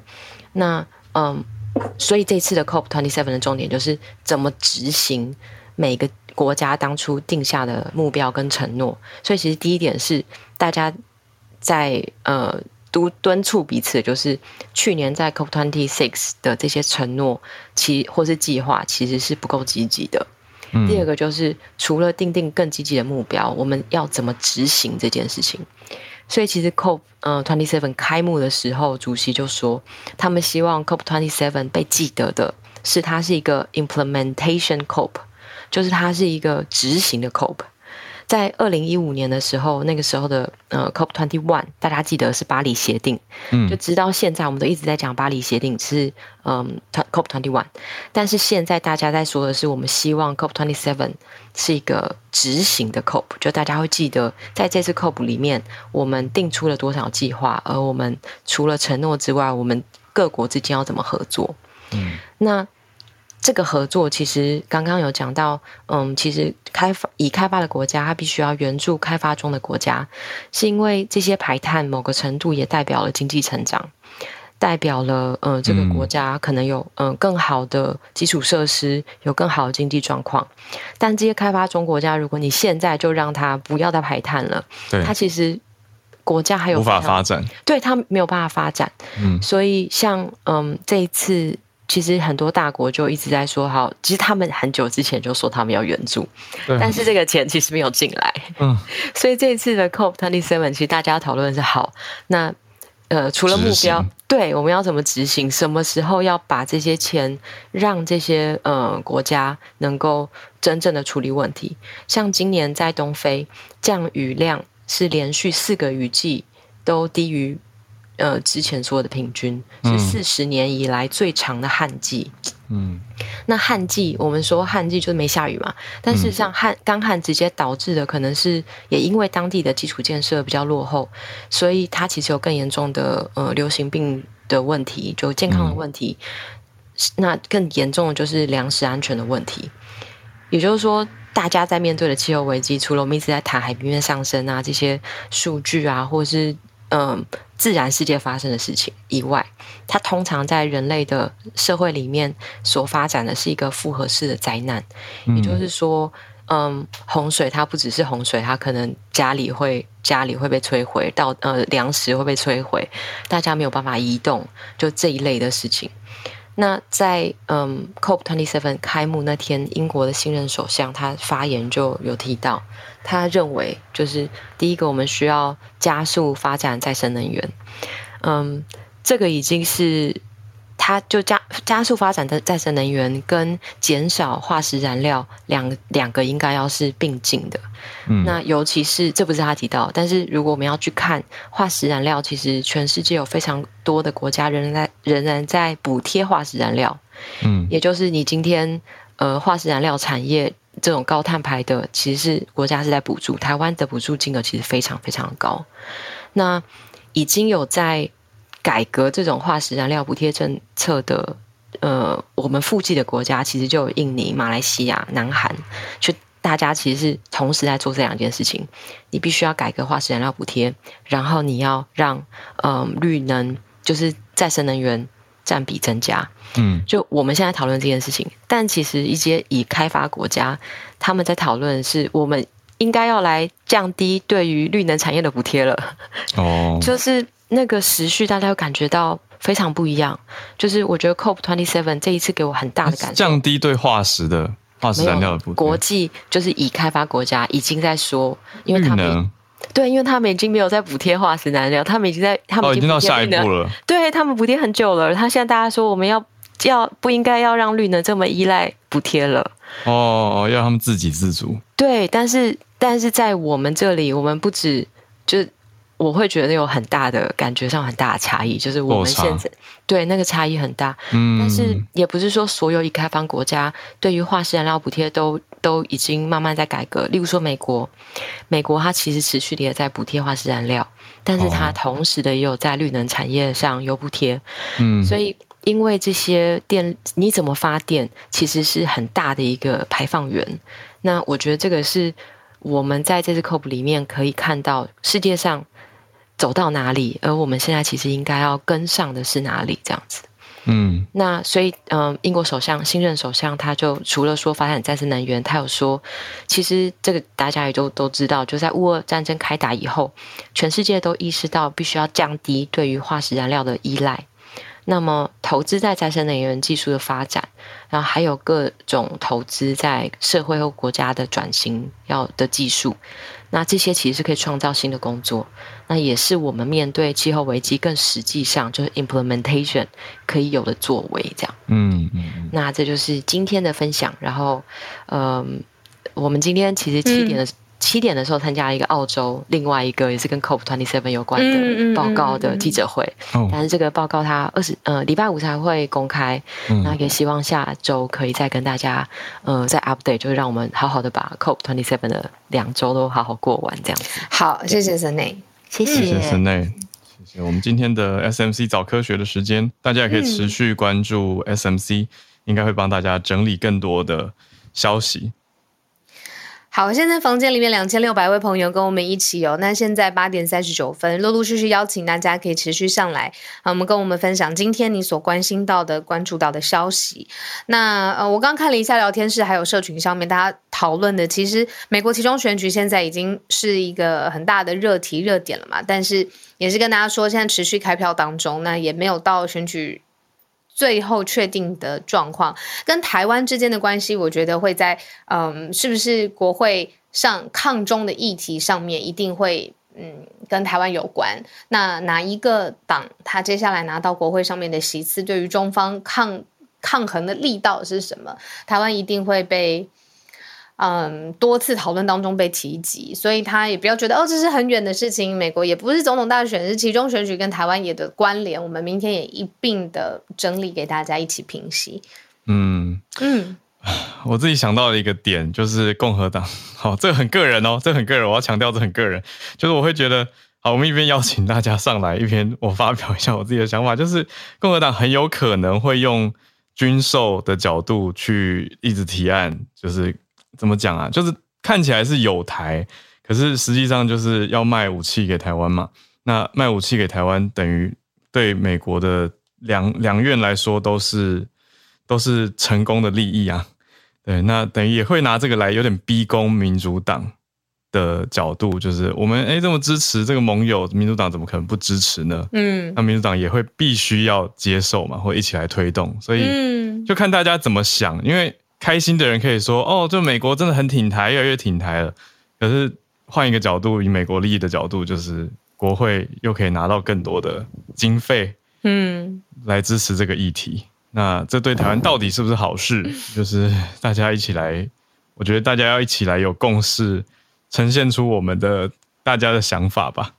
那嗯，所以这次的 COP twenty seven 的重点就是怎么执行每个国家当初定下的目标跟承诺。所以，其实第一点是大家在呃。督敦促彼此，就是去年在 COP twenty six 的这些承诺，其或是计划，其实是不够积极的。第二个就是，除了定定更积极的目标，我们要怎么执行这件事情？所以，其实 COP 呃 twenty seven 开幕的时候，主席就说，他们希望 COP twenty seven 被记得的是，它是一个 implementation COP，就是它是一个执行的 COP。在二零一五年的时候，那个时候的呃 COP twenty one，大家记得是巴黎协定，嗯，就直到现在，我们都一直在讲巴黎协定是嗯 COP twenty one，但是现在大家在说的是，我们希望 COP twenty seven 是一个执行的 COP，就大家会记得在这次 COP 里面，我们定出了多少计划，而我们除了承诺之外，我们各国之间要怎么合作？嗯，那。这个合作其实刚刚有讲到，嗯，其实开发已开发的国家，它必须要援助开发中的国家，是因为这些排碳某个程度也代表了经济成长，代表了呃这个国家可能有嗯更好的基础设施，有更好的经济状况。但这些开发中国家，如果你现在就让它不要再排碳了，它其实国家还有无法发展，对它没有办法发展。嗯，所以像嗯这一次。其实很多大国就一直在说好，其实他们很久之前就说他们要援助，但是这个钱其实没有进来。嗯，所以这一次的 COP twenty seven，其实大家讨论是好，那呃除了目标，对我们要怎么执行，什么时候要把这些钱让这些呃国家能够真正的处理问题？像今年在东非降雨量是连续四个雨季都低于。呃，之前说的平均是四十年以来最长的旱季。嗯，那旱季我们说旱季就是没下雨嘛，但事实上旱干旱直接导致的可能是也因为当地的基础建设比较落后，所以它其实有更严重的呃流行病的问题，就健康的问题。那更严重的就是粮食安全的问题。也就是说，大家在面对的气候危机，除了我们一直在谈海平面上升啊这些数据啊，或者是。嗯，自然世界发生的事情以外，它通常在人类的社会里面所发展的是一个复合式的灾难。也就是说，嗯，洪水它不只是洪水，它可能家里会家里会被摧毁，到呃粮食会被摧毁，大家没有办法移动，就这一类的事情。那在嗯，COP twenty seven 开幕那天，英国的新任首相他发言就有提到，他认为就是第一个，我们需要加速发展再生能源。嗯，这个已经是。它就加加速发展的再生能源跟减少化石燃料两两个应该要是并进的。嗯，那尤其是这不是他提到，但是如果我们要去看化石燃料，其实全世界有非常多的国家仍然在仍然在补贴化石燃料。嗯，也就是你今天呃化石燃料产业这种高碳排的，其实是国家是在补助，台湾的补助金额其实非常非常高。那已经有在改革这种化石燃料补贴政策的，呃，我们附近的国家其实就有印尼、马来西亚、南韩，就大家其实是同时在做这两件事情。你必须要改革化石燃料补贴，然后你要让嗯绿能，就是再生能源占比增加。嗯，就我们现在讨论这件事情，但其实一些已开发国家他们在讨论是我们应该要来降低对于绿能产业的补贴了。哦，就是。那个时序，大家会感觉到非常不一样。就是我觉得 COP twenty seven 这一次给我很大的感觉，降低对化石的化石燃料的补贴。国际就是已开发国家已经在说，因为他们对，因为他们已经没有在补贴化石燃料，他们已经在他们已经到下一步了。对他们补贴很久了，他现在大家说我们要要不应该要让绿能这么依赖补贴了。哦，要他们自给自足。对，但是但是在我们这里，我们不止就。我会觉得有很大的感觉上很大的差异，就是我们现在对那个差异很大，嗯，但是也不是说所有已开放国家对于化石燃料补贴都都已经慢慢在改革。例如说美国，美国它其实持续的也在补贴化石燃料，但是它同时的也有在绿能产业上有补贴，嗯，所以因为这些电你怎么发电，其实是很大的一个排放源。那我觉得这个是我们在这次 COP 里面可以看到世界上。走到哪里，而我们现在其实应该要跟上的是哪里？这样子，嗯，那所以，嗯，英国首相新任首相他就除了说发展再生能源，他有说，其实这个大家也都都知道，就在乌俄战争开打以后，全世界都意识到必须要降低对于化石燃料的依赖。那么，投资在再生能源技术的发展，然后还有各种投资在社会和国家的转型要的技术，那这些其实是可以创造新的工作。那也是我们面对气候危机更实际上就是 implementation 可以有的作为，这样。嗯嗯。那这就是今天的分享。然后，嗯，我们今天其实七点的。七点的时候参加一个澳洲另外一个也是跟 COP twenty seven 有关的报告的记者会，但是这个报告它二十呃礼拜五才会公开，那也希望下周可以再跟大家呃再 update，就是让我们好好的把 COP twenty seven 的两周都好好过完这样子。好，谢谢森内，谢。谢森内，谢谢我们今天的 SMC 早科学的时间，大家也可以持续关注 SMC，应该会帮大家整理更多的消息。好，现在房间里面两千六百位朋友跟我们一起哦。那现在八点三十九分，陆陆续续邀请大家可以持续上来，啊，我们跟我们分享今天你所关心到的、关注到的消息。那呃，我刚看了一下聊天室，还有社群上面大家讨论的，其实美国其中选举现在已经是一个很大的热题、热点了嘛。但是也是跟大家说，现在持续开票当中，那也没有到选举。最后确定的状况跟台湾之间的关系，我觉得会在嗯，是不是国会上抗中的议题上面一定会嗯跟台湾有关。那哪一个党他接下来拿到国会上面的席次，对于中方抗抗衡的力道是什么？台湾一定会被。嗯，多次讨论当中被提及，所以他也不要觉得哦，这是很远的事情。美国也不是总统大选，是其中选举跟台湾也的关联。我们明天也一并的整理给大家一起平息。嗯嗯，我自己想到了一个点，就是共和党。好，这个很个人哦，这很个人，我要强调这很个人。就是我会觉得，好，我们一边邀请大家上来，一边我发表一下我自己的想法，就是共和党很有可能会用军售的角度去一直提案，就是。怎么讲啊？就是看起来是有台，可是实际上就是要卖武器给台湾嘛。那卖武器给台湾，等于对美国的两两院来说都是都是成功的利益啊。对，那等于也会拿这个来有点逼宫民主党的角度，就是我们哎这么支持这个盟友，民主党怎么可能不支持呢？嗯，那民主党也会必须要接受嘛，或一起来推动。所以就看大家怎么想，因为。开心的人可以说：“哦，就美国真的很挺台，越来越挺台了。”可是换一个角度，以美国利益的角度，就是国会又可以拿到更多的经费，嗯，来支持这个议题。那这对台湾到底是不是好事？就是大家一起来，我觉得大家要一起来有共识，呈现出我们的大家的想法吧。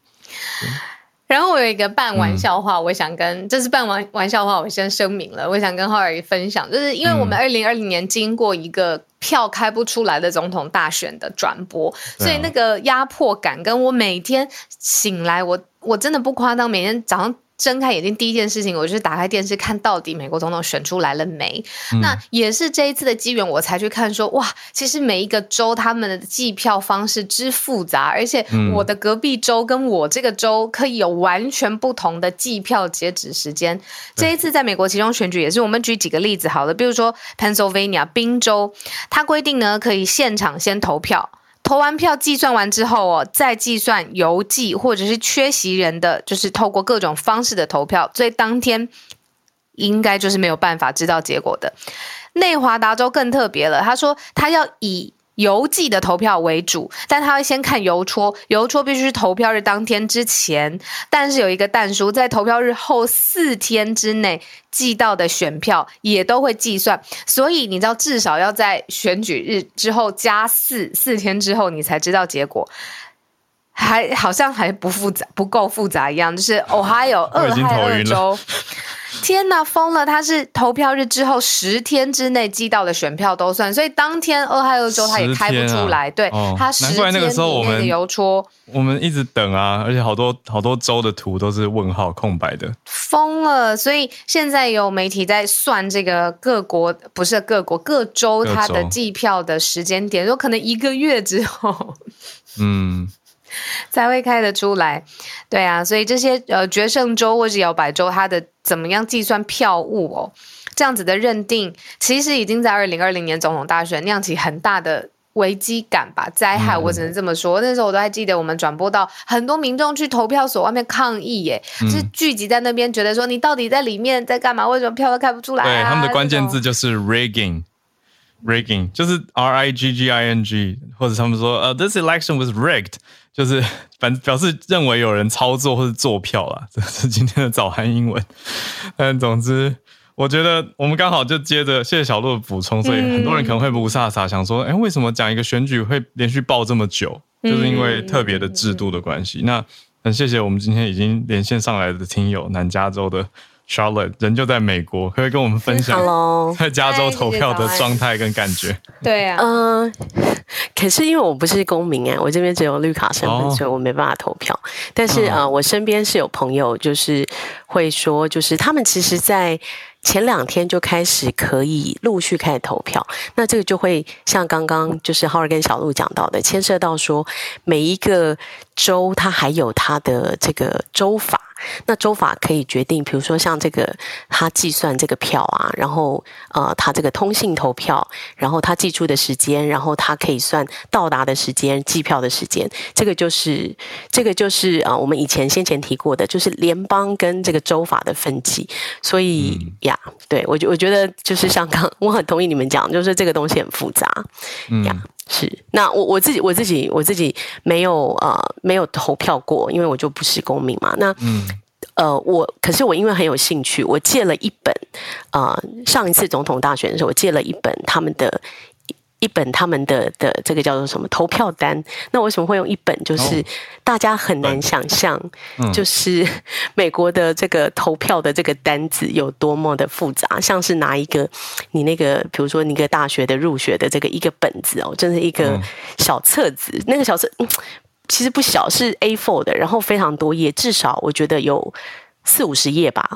然后我有一个半玩笑话，我想跟这是半玩玩笑话，我先声明了，我想跟浩尔分享，就是因为我们二零二零年经过一个票开不出来的总统大选的转播，所以那个压迫感跟我每天醒来，我我真的不夸张，每天早上。睁开眼睛，第一件事情我就是打开电视，看到底美国总统选出来了没？那也是这一次的机缘，我才去看说，哇，其实每一个州他们的计票方式之复杂，而且我的隔壁州跟我这个州可以有完全不同的计票截止时间。这一次在美国其中选举也是，我们举几个例子好了，比如说 Pennsylvania 宾州，它规定呢可以现场先投票。投完票计算完之后哦，再计算邮寄或者是缺席人的，就是透过各种方式的投票，所以当天应该就是没有办法知道结果的。内华达州更特别了，他说他要以。邮寄的投票为主，但他会先看邮戳，邮戳必须是投票日当天之前，但是有一个但书，在投票日后四天之内寄到的选票也都会计算，所以你知道至少要在选举日之后加四四天之后，你才知道结果，还好像还不复杂，不够复杂一样，就是 Ohio 二亥二州。天呐，疯了！他是投票日之后十天之内寄到的选票都算，所以当天俄亥俄州他也开不出来。对他十天那个时候我们邮戳，我们一直等啊，而且好多好多州的图都是问号空白的，疯了！所以现在有媒体在算这个各国不是各国各州它的计票的时间点，说可能一个月之后，嗯。才会开得出来，对啊，所以这些呃决胜州或是摇摆州，它的怎么样计算票务哦，这样子的认定，其实已经在二零二零年总统大选酿起很大的危机感吧，灾害，我只能这么说。那时候我都还记得，我们转播到很多民众去投票所外面抗议，耶，是聚集在那边，觉得说你到底在里面在干嘛？为什么票都开不出来？对，他们的关键字就是 rigging。rigging 就是 R I G G I N G，或者他们说呃，this election was rigged，就是反表示认为有人操作或是做票啦，这是今天的早安英文。但总之，我觉得我们刚好就接着谢谢小鹿的补充，所以很多人可能会不飒飒想说，哎，为什么讲一个选举会连续报这么久？就是因为特别的制度的关系。那很谢谢我们今天已经连线上来的听友，南加州的。Charlotte 人就在美国，可以跟我们分享 在加州投票的状态跟感觉。对啊，嗯，可是因为我不是公民哎，我这边只有绿卡身份，所以我没办法投票。但是呃，我身边是有朋友，就是会说，就是他们其实，在前两天就开始可以陆续开始投票。那这个就会像刚刚就是浩儿跟小鹿讲到的，牵涉到说每一个州它还有它的这个州法。那州法可以决定，比如说像这个，他计算这个票啊，然后呃，他这个通信投票，然后他寄出的时间，然后他可以算到达的时间、计票的时间，这个就是这个就是啊，我们以前先前提过的，就是联邦跟这个州法的分歧。所以呀，对我觉我觉得就是像刚，我很同意你们讲，就是这个东西很复杂呀。是，那我我自己我自己我自己没有呃没有投票过，因为我就不是公民嘛。那嗯呃我可是我因为很有兴趣，我借了一本呃上一次总统大选的时候，我借了一本他们的。一本他们的的这个叫做什么投票单？那为什么会用一本？就是大家很难想象，就是 美国的这个投票的这个单子有多么的复杂，像是拿一个你那个，比如说你一个大学的入学的这个一个本子哦，真是一个小册子。那个小册其实不小，是 A4 的，然后非常多页，至少我觉得有四五十页吧。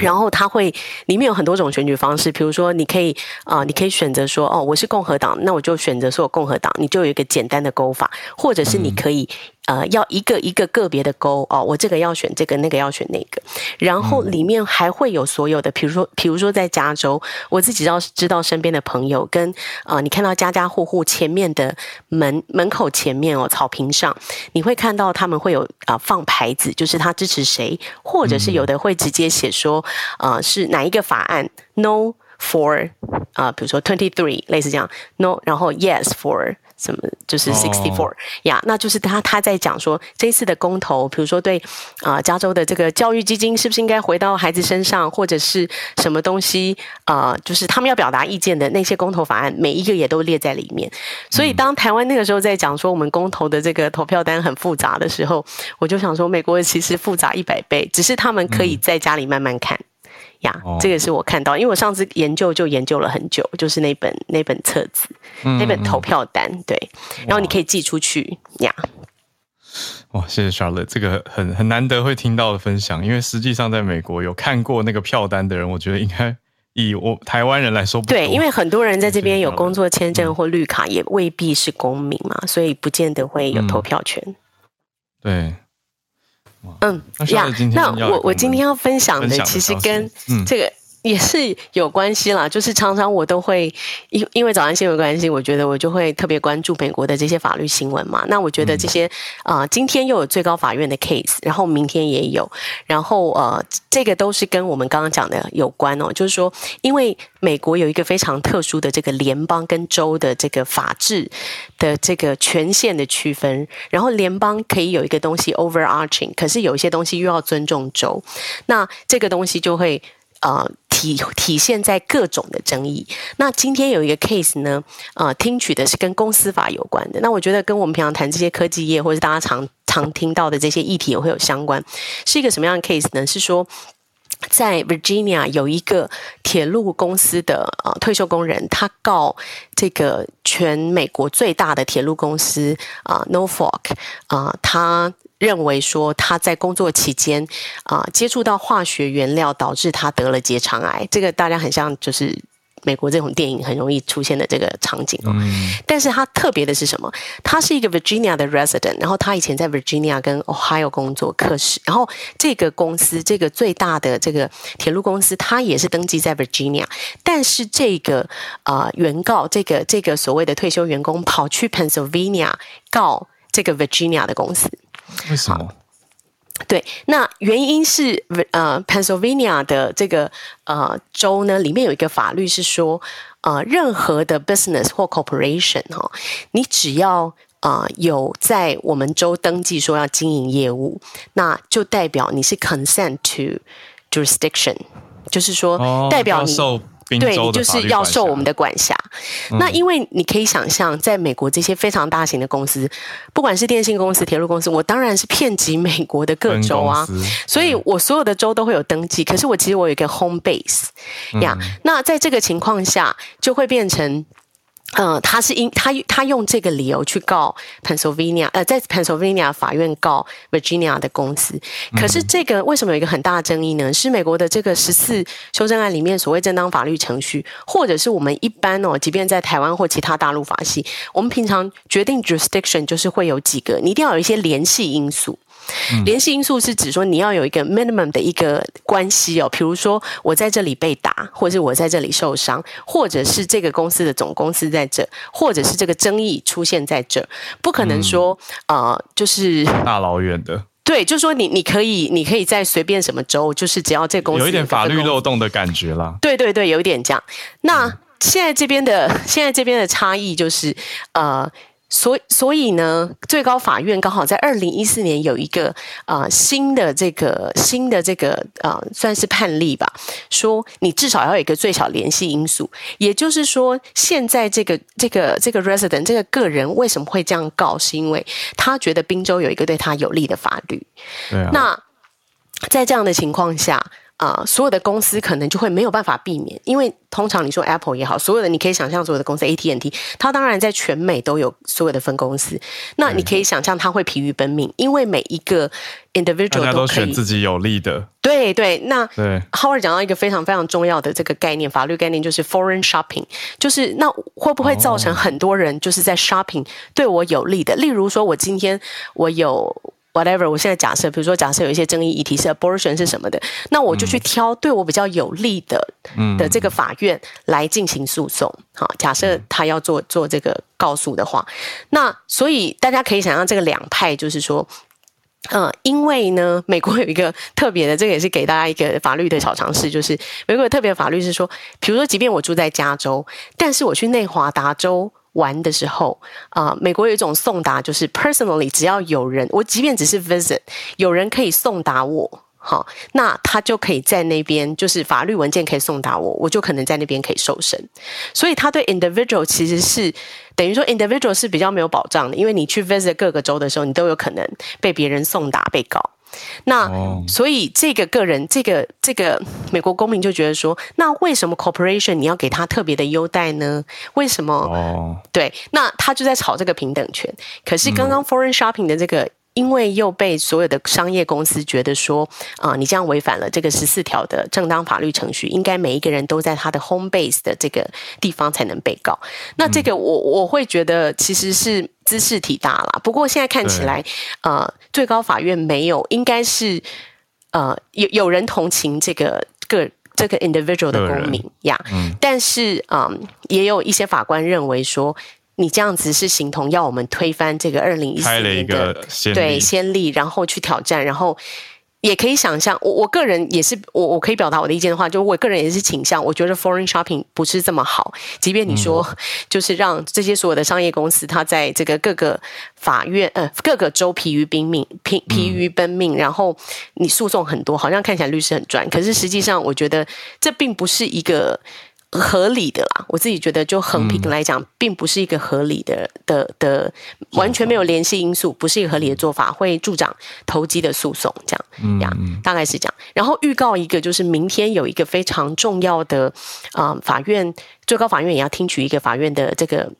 然后他会里面有很多种选举方式，比如说你可以啊，你可以选择说哦，我是共和党，那我就选择说共和党，你就有一个简单的勾法，或者是你可以。呃，要一个一个个别的勾哦，我这个要选这个，那个要选那个，然后里面还会有所有的，比如说，比如说在加州，我自己要知道身边的朋友跟呃，你看到家家户户前面的门门口前面哦，草坪上，你会看到他们会有啊放牌子，就是他支持谁，或者是有的会直接写说，呃，是哪一个法案，no for 啊，比如说 twenty three 类似这样，no，然后 yes for。什么就是 sixty four 呀，那就是他他在讲说这一次的公投，比如说对啊加州的这个教育基金是不是应该回到孩子身上，或者是什么东西啊，就是他们要表达意见的那些公投法案，每一个也都列在里面。所以当台湾那个时候在讲说我们公投的这个投票单很复杂的时候，我就想说美国其实复杂一百倍，只是他们可以在家里慢慢看。呀，这个是我看到，因为我上次研究就研究了很久，就是那本那本册子，那本投票单，对，然后你可以寄出去呀。哇，谢谢 Charlotte，这个很很难得会听到的分享，因为实际上在美国有看过那个票单的人，我觉得应该以我台湾人来说，对，因为很多人在这边有工作签证或绿卡，也未必是公民嘛，所以不见得会有投票权。对。嗯呀，那我我今天要分享的其实跟这个。也是有关系啦，就是常常我都会因因为早安新闻关系，我觉得我就会特别关注美国的这些法律新闻嘛。那我觉得这些啊，今天又有最高法院的 case，然后明天也有，然后呃，这个都是跟我们刚刚讲的有关哦。就是说，因为美国有一个非常特殊的这个联邦跟州的这个法治的这个权限的区分，然后联邦可以有一个东西 overarching，可是有一些东西又要尊重州，那这个东西就会。呃，体体现在各种的争议。那今天有一个 case 呢，呃，听取的是跟公司法有关的。那我觉得跟我们平常谈这些科技业，或者大家常常听到的这些议题也会有相关。是一个什么样的 case 呢？是说，在 Virginia 有一个铁路公司的呃退休工人，他告这个全美国最大的铁路公司啊，Norfolk 啊，他。认为说他在工作期间啊接触到化学原料，导致他得了结肠癌。这个大家很像，就是美国这种电影很容易出现的这个场景哦。但是他特别的是什么？他是一个 Virginia 的 resident，然后他以前在 Virginia 跟 Ohio 工作，可是然后这个公司这个最大的这个铁路公司，他也是登记在 Virginia，但是这个啊原告这个这个所谓的退休员工跑去 Pennsylvania 告这个 Virginia 的公司。为什么？对，那原因是呃，Pennsylvania 的这个呃州呢，里面有一个法律是说，呃，任何的 business 或 corporation 哈，你只要啊有在我们州登记说要经营业务，那就代表你是 consent to jurisdiction，就是说代表你。对你就是要受我们的管辖。那因为你可以想象，在美国这些非常大型的公司，不管是电信公司、铁路公司，我当然是遍及美国的各州啊。所以我所有的州都会有登记。可是我其实我有一个 home base 呀。那在这个情况下，就会变成。嗯，他是因他他用这个理由去告 Pennsylvania，呃，在 Pennsylvania 法院告 Virginia 的公司。可是这个为什么有一个很大的争议呢？是美国的这个十四修正案里面所谓正当法律程序，或者是我们一般哦，即便在台湾或其他大陆法系，我们平常决定 jurisdiction 就是会有几个，你一定要有一些联系因素。联系因素是指说你要有一个 minimum 的一个关系哦，比如说我在这里被打，或者是我在这里受伤，或者是这个公司的总公司在这，或者是这个争议出现在这，不可能说呃，就是大老远的。对，就是说你你可以你可以在随便什么州，就是只要这公司有一点法律漏洞的感觉啦。对对对，有一点这样。那现在这边的现在这边的差异就是呃。所所以呢，最高法院刚好在二零一四年有一个啊新的这个新的这个啊算是判例吧，说你至少要有一个最小联系因素，也就是说，现在这个这个这个 resident 这个个人为什么会这样告，是因为他觉得宾州有一个对他有利的法律。对啊。那在这样的情况下。啊，所有的公司可能就会没有办法避免，因为通常你说 Apple 也好，所有的你可以想象所有的公司 AT&T，它当然在全美都有所有的分公司。那你可以想象它会疲于奔命，因为每一个 individual 都选自己有利的。对对，那对 Howard 讲到一个非常非常重要的这个概念，法律概念就是 foreign shopping，就是那会不会造成很多人就是在 shopping 对我有利的？例如说，我今天我有。whatever，我现在假设，比如说假设有一些争议议题是 abortion 是什么的，那我就去挑对我比较有利的的这个法院来进行诉讼。好，假设他要做做这个告诉的话，那所以大家可以想象这个两派就是说，嗯，因为呢，美国有一个特别的，这个也是给大家一个法律的小常识，就是美国有特别的法律是说，比如说，即便我住在加州，但是我去内华达州。玩的时候，啊，美国有一种送达，就是 personally，只要有人，我即便只是 visit，有人可以送达我，好，那他就可以在那边，就是法律文件可以送达我，我就可能在那边可以受审。所以他对 individual 其实是等于说 individual 是比较没有保障的，因为你去 visit 各个州的时候，你都有可能被别人送达被告。那所以这个个人，这个这个美国公民就觉得说，那为什么 corporation 你要给他特别的优待呢？为什么？哦，对，那他就在吵这个平等权。可是刚刚 foreign shopping 的这个。因为又被所有的商业公司觉得说，啊，你这样违反了这个十四条的正当法律程序，应该每一个人都在他的 home base 的这个地方才能被告。那这个我我会觉得其实是姿势体大了。不过现在看起来，呃，最高法院没有，应该是呃有有人同情这个个这个 individual 的公民呀。但是嗯，也有一些法官认为说。你这样子是形同要我们推翻这个二零一四年的对先例，然后去挑战，然后也可以想象，我我个人也是，我我可以表达我的意见的话，就我个人也是倾向，我觉得 foreign shopping 不是这么好。即便你说 就是让这些所有的商业公司，它在这个各个法院呃各个州疲于奔命，疲疲于奔命，然后你诉讼很多，好像看起来律师很赚，可是实际上我觉得这并不是一个。合理的啦，我自己觉得就横平来讲，并不是一个合理的的的，完全没有联系因素，不是一个合理的做法，会助长投机的诉讼，这样，呀，大概是这样。然后预告一个，就是明天有一个非常重要的啊，法院最高法院也要听取一个法院的这个。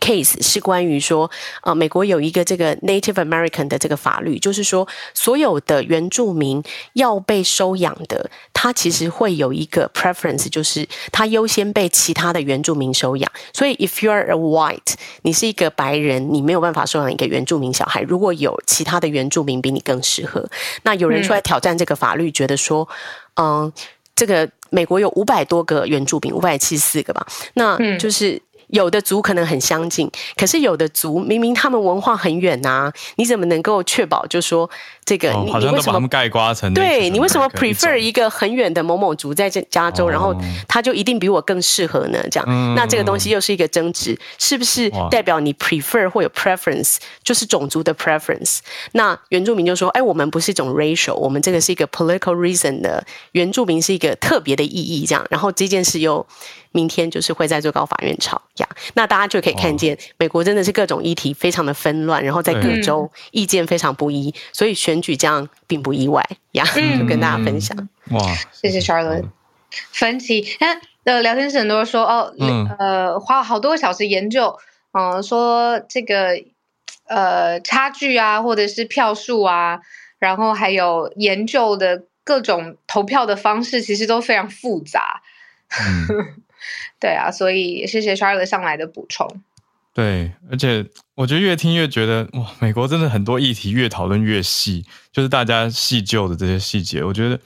case 是关于说，呃，美国有一个这个 Native American 的这个法律，就是说，所有的原住民要被收养的，他其实会有一个 preference，就是他优先被其他的原住民收养。所以，if you are a white，你是一个白人，你没有办法收养一个原住民小孩。如果有其他的原住民比你更适合，那有人出来挑战这个法律，觉得说，嗯，这个美国有五百多个原住民，五百七十四个吧，那就是。有的族可能很相近，可是有的族明明他们文化很远呐，你怎么能够确保就说这个你你为什么盖瓜成对你为什么 prefer 一个很远的某某族在这加州，然后他就一定比我更适合呢？这样，那这个东西又是一个争执，是不是代表你 prefer 或有 preference，就是种族的 preference？那原住民就说：“哎，我们不是一种 racial，我们这个是一个 political reason 的，原住民是一个特别的意义。”这样，然后这件事又。明天就是会在最高法院吵呀，那大家就可以看见，美国真的是各种议题非常的纷乱，然后在各州意见非常不一，所以选举这样并不意外呀，就跟大家分享。哇，谢谢 Charlotte。分歧，那呃，聊天室很多说哦，呃，花了好多个小时研究，嗯，说这个呃差距啊，或者是票数啊，然后还有研究的各种投票的方式，其实都非常复杂。对啊，所以谢谢 Charlotte 上来的补充。对，而且我觉得越听越觉得哇，美国真的很多议题越讨论越细，就是大家细究的这些细节，我觉得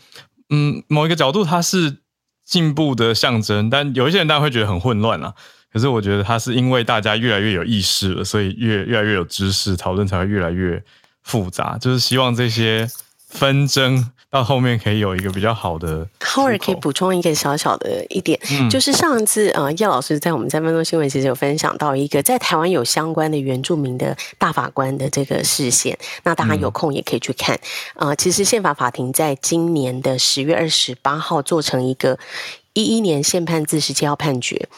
嗯，某一个角度它是进步的象征，但有一些人当然会觉得很混乱啊。可是我觉得它是因为大家越来越有意识了，所以越越来越有知识，讨论才会越来越复杂。就是希望这些纷争。到后面可以有一个比较好的。Howard 可以补充一个小小的一点，就是上一次呃叶老师在我们三分钟新闻其实有分享到一个在台湾有相关的原住民的大法官的这个视线，那大家有空也可以去看。呃，其实宪法法庭在今年的十月二十八号做成一个一一年宪判字十七号判决。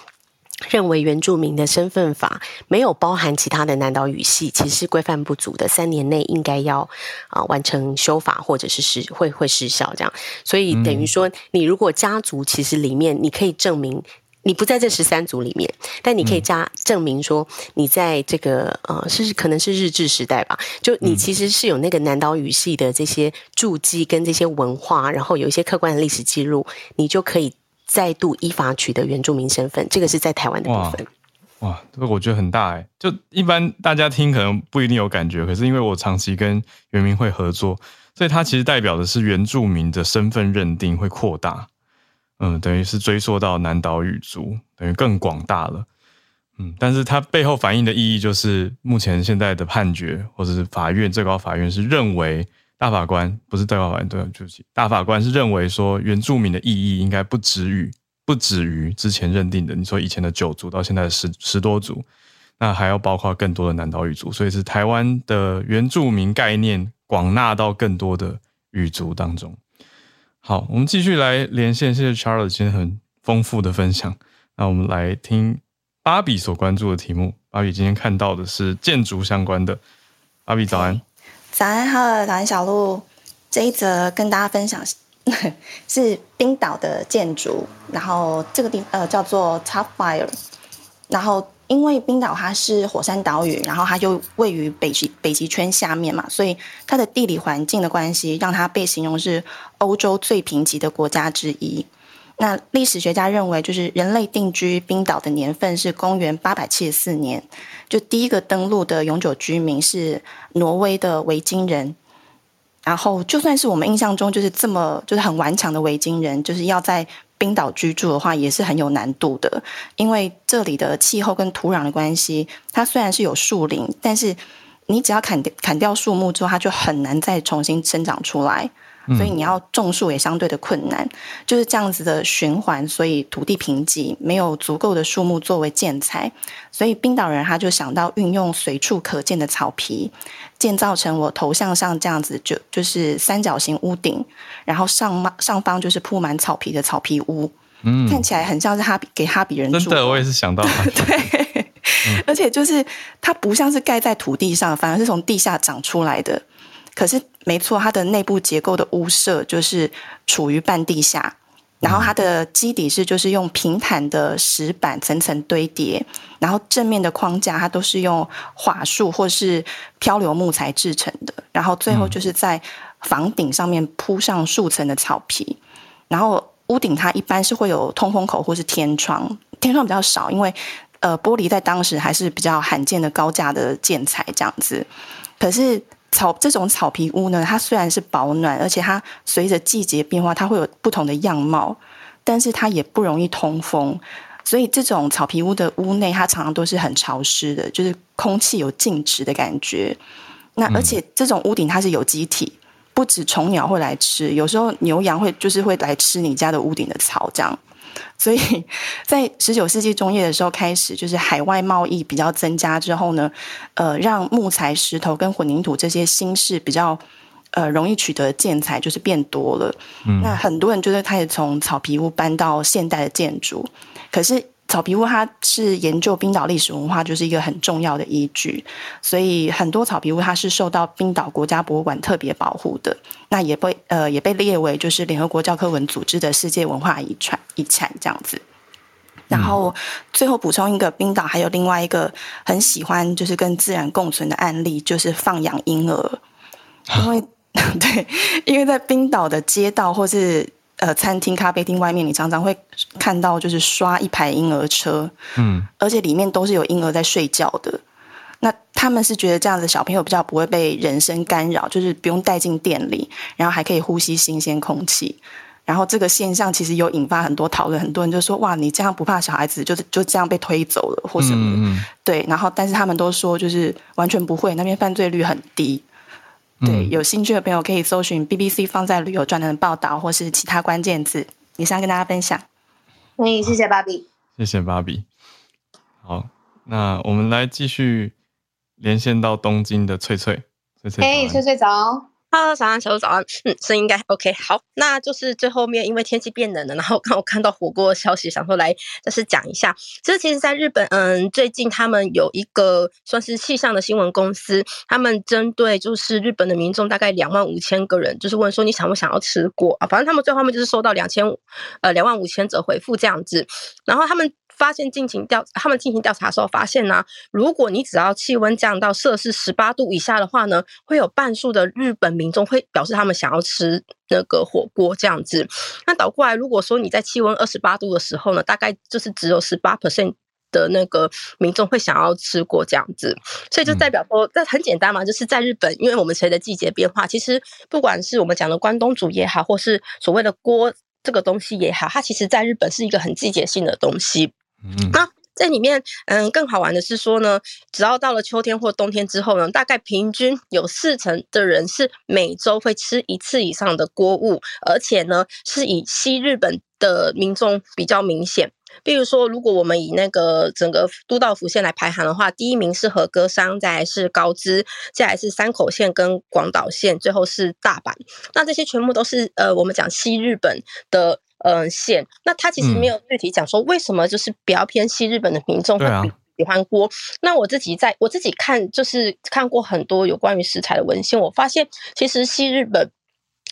认为原住民的身份法没有包含其他的南岛语系，其实规范不足的，三年内应该要啊完成修法或者是失会会失效这样。所以等于说，你如果家族其实里面你可以证明你不在这十三族里面，但你可以加证明说你在这个呃是可能是日治时代吧，就你其实是有那个南岛语系的这些注记跟这些文化，然后有一些客观的历史记录，你就可以。再度依法取得原住民身份，这个是在台湾的部分。哇，这个我觉得很大哎。就一般大家听可能不一定有感觉，可是因为我长期跟原民会合作，所以它其实代表的是原住民的身份认定会扩大。嗯，等于是追溯到南岛语族，等于更广大了。嗯，但是它背后反映的意义就是，目前现在的判决或者是法院最高法院是认为。大法官不是最高法院，对，不起，大法官是认为说原住民的意义应该不止于不止于之前认定的，你说以前的九族到现在的十十多族，那还要包括更多的南岛语族，所以是台湾的原住民概念广纳到更多的语族当中。好，我们继续来连线，谢谢 Charles 今天很丰富的分享。那我们来听芭比所关注的题目。芭比今天看到的是建筑相关的。芭比早安，早安，好，早安，小鹿。这一则跟大家分享是 冰岛的建筑，然后这个地呃叫做 Top Fire，然后因为冰岛它是火山岛屿，然后它就位于北极北极圈下面嘛，所以它的地理环境的关系，让它被形容是欧洲最贫瘠的国家之一。那历史学家认为，就是人类定居冰岛的年份是公元八百七十四年，就第一个登陆的永久居民是挪威的维京人。然后，就算是我们印象中就是这么就是很顽强的维京人，就是要在冰岛居住的话，也是很有难度的。因为这里的气候跟土壤的关系，它虽然是有树林，但是你只要砍掉砍掉树木之后，它就很难再重新生长出来。所以你要种树也相对的困难，就是这样子的循环。所以土地贫瘠，没有足够的树木作为建材，所以冰岛人他就想到运用随处可见的草皮，建造成我头像上这样子，就就是三角形屋顶，然后上上方就是铺满草皮的草皮屋，嗯，看起来很像是哈比给哈比人住。真的，我也是想到，对，而且就是它不像是盖在土地上，反而是从地下长出来的。可是没错，它的内部结构的屋舍就是处于半地下，然后它的基底是就是用平坦的石板层层堆叠，然后正面的框架它都是用桦树或是漂流木材制成的，然后最后就是在房顶上面铺上数层的草皮，然后屋顶它一般是会有通风口或是天窗，天窗比较少，因为呃玻璃在当时还是比较罕见的高价的建材这样子，可是。草这种草皮屋呢，它虽然是保暖，而且它随着季节变化，它会有不同的样貌，但是它也不容易通风，所以这种草皮屋的屋内，它常常都是很潮湿的，就是空气有静止的感觉。那而且这种屋顶它是有机体，不止虫鸟会来吃，有时候牛羊会就是会来吃你家的屋顶的草，这样。所以 在十九世纪中叶的时候开始，就是海外贸易比较增加之后呢，呃，让木材、石头跟混凝土这些新式比较呃容易取得建材就是变多了。那很多人就是开始从草皮屋搬到现代的建筑，可是。草皮屋它是研究冰岛历史文化，就是一个很重要的依据，所以很多草皮屋它是受到冰岛国家博物馆特别保护的，那也被呃也被列为就是联合国教科文组织的世界文化遗产遗产这样子。然后最后补充一个，冰岛还有另外一个很喜欢就是跟自然共存的案例，就是放养婴儿，因为 对，因为在冰岛的街道或是。呃，餐厅、咖啡厅外面，你常常会看到就是刷一排婴儿车，嗯，而且里面都是有婴儿在睡觉的。那他们是觉得这样子小朋友比较不会被人声干扰，就是不用带进店里，然后还可以呼吸新鲜空气。然后这个现象其实有引发很多讨论，很多人就说：“哇，你这样不怕小孩子就是就这样被推走了或什么？”对，然后但是他们都说就是完全不会，那边犯罪率很低。对，有兴趣的朋友可以搜寻 BBC 放在旅游专栏的报道，或是其他关键字，以上跟大家分享。嗯，谢谢芭比，谢谢芭比。好，那我们来继续连线到东京的翠翠，翠翠，嘿，翠翠早。早安早安，小鹿早安。嗯，声音应该 OK。好，那就是最后面，因为天气变冷了，然后刚好看到火锅的消息，想说来就是讲一下。其实，其实，在日本，嗯，最近他们有一个算是气象的新闻公司，他们针对就是日本的民众，大概两万五千个人，就是问说你想不想要吃锅啊？反正他们最后面就是收到两千五，呃，两万五千则回复这样子，然后他们。发现进行调，他们进行调查的时候发现呢，如果你只要气温降到摄氏十八度以下的话呢，会有半数的日本民众会表示他们想要吃那个火锅这样子。那倒过来，如果说你在气温二十八度的时候呢，大概就是只有十八 percent 的那个民众会想要吃过这样子。所以就代表说，这很简单嘛，就是在日本，因为我们随着季节变化，其实不管是我们讲的关东煮也好，或是所谓的锅这个东西也好，它其实在日本是一个很季节性的东西。那在里面，嗯，更好玩的是说呢，只要到了秋天或冬天之后呢，大概平均有四成的人是每周会吃一次以上的锅物，而且呢，是以西日本的民众比较明显。比如说，如果我们以那个整个都道府县来排行的话，第一名是和歌山，再来是高知，再来是山口县跟广岛县，最后是大阪。那这些全部都是呃，我们讲西日本的嗯县。那他其实没有具体讲说为什么就是比较偏西日本的民众会喜欢锅。那我自己在我自己看就是看过很多有关于食材的文献，我发现其实西日本。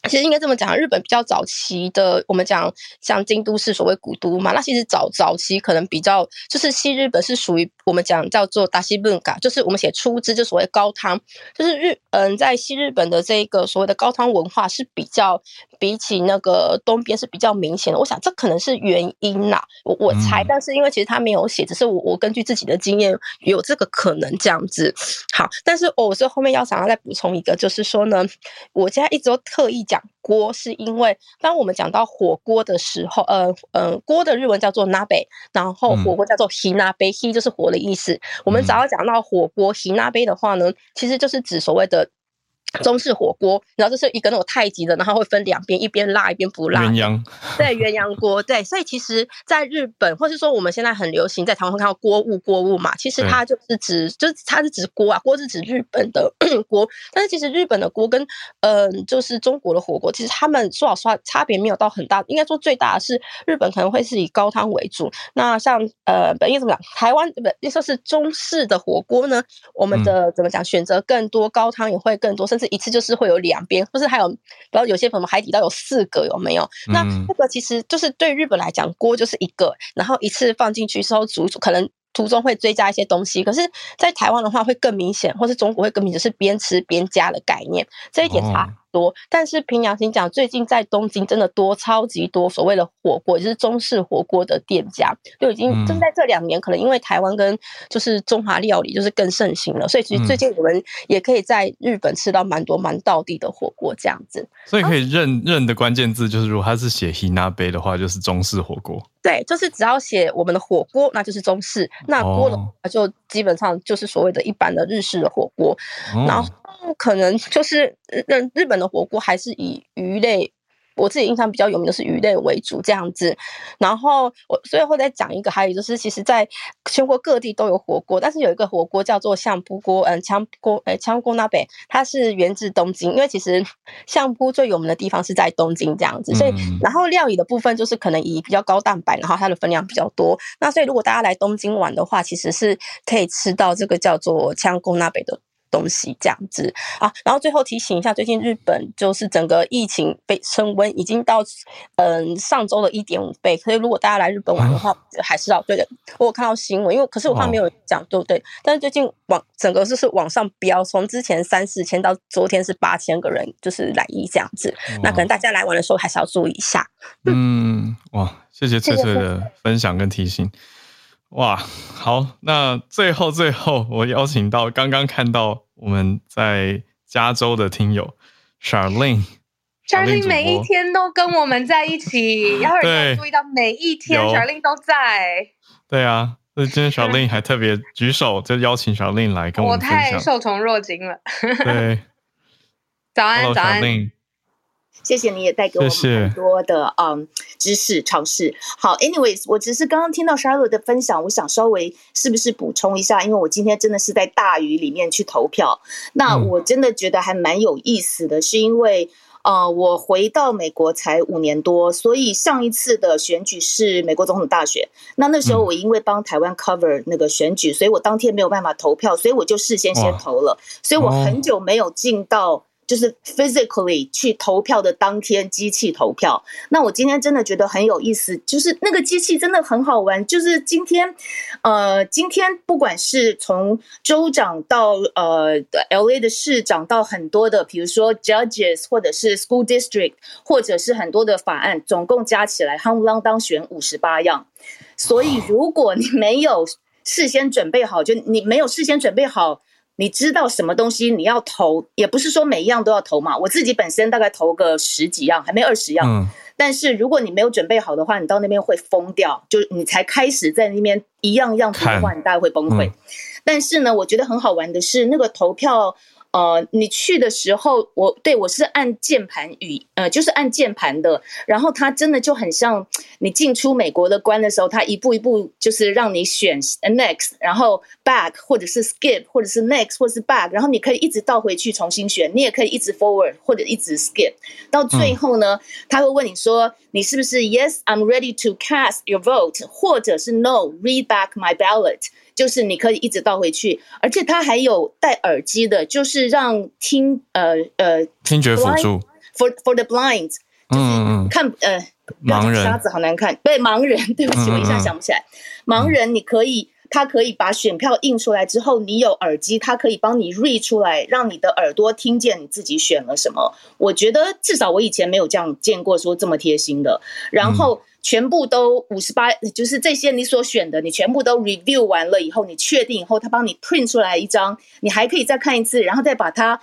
其实应该这么讲，日本比较早期的，我们讲像京都市所谓古都嘛，那其实早早期可能比较就是西日本是属于我们讲叫做达西本嘎，就是我们写出汁就所谓高汤，就是日嗯在西日本的这个所谓的高汤文化是比较比起那个东边是比较明显的。我想这可能是原因啦，我我猜，但是因为其实他没有写，只是我我根据自己的经验有这个可能这样子。好，但是我是后面要想要再补充一个，就是说呢，我现在一直都特意讲。讲锅是因为，当我们讲到火锅的时候，呃呃，锅的日文叫做 nabe，然后火锅叫做 hinabe，he 就是火的意思。我们只要讲到火锅 hinabe 的话呢，其实就是指所谓的。中式火锅，然后这是一个那种太极的，然后会分两边，一边辣一边不辣。鸳鸯，对鸳鸯锅，对，所以其实，在日本，或是说我们现在很流行在台湾看到锅物锅物嘛，其实它就是指，就是它是指锅啊，锅是指日本的 锅。但是其实日本的锅跟嗯，就是中国的火锅，其实他们说老实话差别没有到很大。应该说最大的是日本可能会是以高汤为主。那像呃，本意怎么讲？台湾不，你说是中式的火锅呢？我们的怎么讲？选择更多，高汤也会更多，甚至。一次就是会有两边，或是还有，然后有些什么海底捞有四个，有没有？那这个其实就是对日本来讲，锅就是一个，然后一次放进去之后煮，可能途中会追加一些东西。可是，在台湾的话会更明显，或是中国会更明显，是边吃边加的概念，这一点差。多，但是凭良心讲，最近在东京真的多，超级多所谓的火锅，就是中式火锅的店家，就已经正在这两年，可能因为台湾跟就是中华料理就是更盛行了，所以其实最近我们也可以在日本吃到蛮多蛮道地的火锅这样子。所以可以认认的关键字就是，如果它是写 hina 杯的话，就是中式火锅。对，就是只要写我们的火锅，那就是中式；那锅的话，就基本上就是所谓的一般的日式的火锅，然后。可能就是日日本的火锅还是以鱼类。我自己印象比较有名的是鱼类为主这样子，然后我最后再讲一个，还有就是，其实在全国各地都有火锅，但是有一个火锅叫做相扑锅，嗯，枪锅，哎，枪锅那边它是源自东京，因为其实相扑最有名的地方是在东京这样子，所以然后料理的部分就是可能以比较高蛋白，然后它的分量比较多，那所以如果大家来东京玩的话，其实是可以吃到这个叫做枪锅那边的。东西这样子啊，然后最后提醒一下，最近日本就是整个疫情被升温，已经到嗯上周的一点五倍。所以如果大家来日本玩的话，还是要对的。我有看到新闻，因为可是我怕没有讲对不对？但是最近往整个就是往上飙，从之前三四千到昨天是八千个人就是来意这样子。那可能大家来玩的时候还是要注意一下。嗯，哇，谢谢翠翠的分享跟提醒。哇，好，那最后最后，我邀请到刚刚看到我们在加州的听友 Charlene，Charlene 每一天都跟我们在一起，要注意到每一天 Charlene 都在。对啊，那今天 Charlene 还特别举手，就邀请 Charlene 来跟我们分享。我太受宠若惊了。对，早安，早安。谢谢你也带给我们很多的嗯知识尝试。好，anyways，我只是刚刚听到 Charlotte 的分享，我想稍微是不是补充一下？因为我今天真的是在大雨里面去投票，那我真的觉得还蛮有意思的，是因为呃，我回到美国才五年多，所以上一次的选举是美国总统大选。那那时候我因为帮台湾 cover 那个选举，所以我当天没有办法投票，所以我就事先先投了，所以我很久没有进到。就是 physically 去投票的当天，机器投票。那我今天真的觉得很有意思，就是那个机器真的很好玩。就是今天，呃，今天不管是从州长到呃 L A 的市长，到很多的，比如说 judges 或者是 school district，或者是很多的法案，总共加起来，夯不啷当选五十八样。所以如果你没有事先准备好，就你没有事先准备好。你知道什么东西你要投，也不是说每一样都要投嘛。我自己本身大概投个十几样，还没二十样。嗯。但是如果你没有准备好的话，你到那边会疯掉。就你才开始在那边一样一样投的话，你大概会崩溃。但是呢，我觉得很好玩的是，那个投票，呃，你去的时候，我对我是按键盘语，呃，就是按键盘的。然后它真的就很像你进出美国的关的时候，它一步一步就是让你选 next，然后 back，或者是 skip，或者是 next，或者是 back，然后你可以一直倒回去重新选，你也可以一直 forward 或者一直 skip。到最后呢，他会问你说，你是不是 yes，I'm ready to cast your vote，或者是 no，read back my ballot。就是你可以一直倒回去，而且它还有戴耳机的，就是让听呃呃听觉辅助，for for the blind，就是看呃盲人。瞎子好难看，对盲人，对不起，我一下想不起来，盲人你可以，他可以把选票印出来之后，你有耳机，它可以帮你 read 出来，让你的耳朵听见你自己选了什么。我觉得至少我以前没有这样见过说这么贴心的，然后。全部都五十八，就是这些你所选的，你全部都 review 完了以后，你确定以后，他帮你 print 出来一张，你还可以再看一次，然后再把它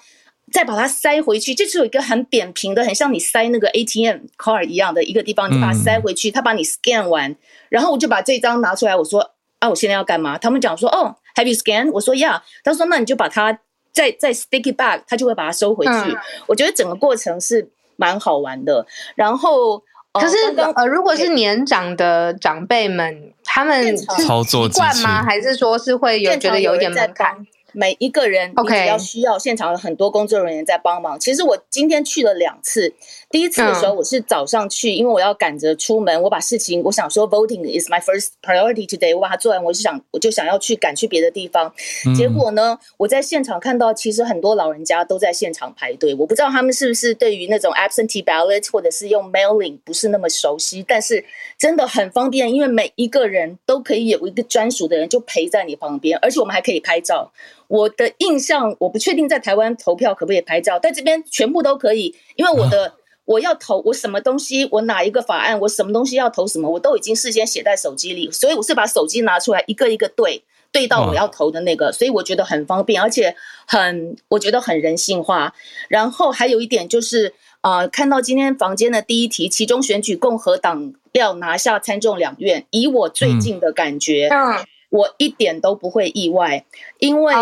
再把它塞回去，就是有一个很扁平的，很像你塞那个 ATM card 一样的一个地方，你把它塞回去，他把你 scan 完，然后我就把这张拿出来，我说啊，我现在要干嘛？他们讲说哦，Have you scan？我说 Yeah。他说那你就把它再再 stick it back，他就会把它收回去。我觉得整个过程是蛮好玩的，然后。可是呃，如果是年长的长辈们，他们是习惯吗？还是说是会有觉得有一点门槛？每一个人你只要需要，现场有很多工作人员在帮忙。其实我今天去了两次。第一次的时候，我是早上去，因为我要赶着出门，我把事情我想说，voting is my first priority today。我把它做完，我就想，我就想要去赶去别的地方。结果呢，我在现场看到，其实很多老人家都在现场排队。我不知道他们是不是对于那种 absentee ballot 或者是用 mailing 不是那么熟悉，但是真的很方便，因为每一个人都可以有一个专属的人就陪在你旁边，而且我们还可以拍照。我的印象，我不确定在台湾投票可不可以拍照，在这边全部都可以，因为我的。我要投我什么东西，我哪一个法案，我什么东西要投什么，我都已经事先写在手机里，所以我是把手机拿出来一个一个对对到我要投的那个，所以我觉得很方便，而且很我觉得很人性化。然后还有一点就是，呃，看到今天房间的第一题，其中选举共和党要拿下参众两院，以我最近的感觉，嗯，我一点都不会意外，因为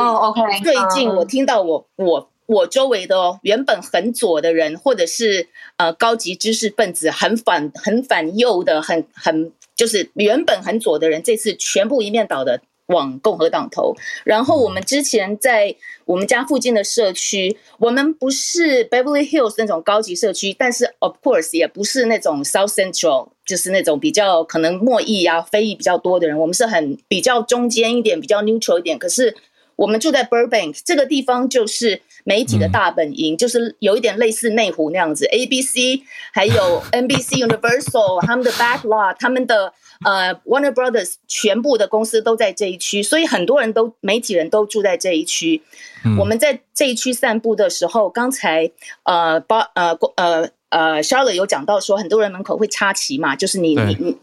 最近我听到我我。我周围的哦，原本很左的人，或者是呃高级知识分子，很反很反右的，很很就是原本很左的人，这次全部一面倒的往共和党投。然后我们之前在我们家附近的社区，我们不是 Beverly Hills 那种高级社区，但是 of course 也不是那种 South Central，就是那种比较可能墨裔啊、非裔比较多的人。我们是很比较中间一点，比较 neutral 一点。可是我们住在 Burbank 这个地方，就是媒体的大本营，就是有一点类似内湖那样子。ABC 还有 NBC Universal 他们的 backlot，他们的呃 Warner Brothers 全部的公司都在这一区，所以很多人都媒体人都住在这一区。我们在这一区散步的时候，刚才呃包呃呃呃 Charlotte 有讲到说，很多人门口会插旗嘛，就是你你你。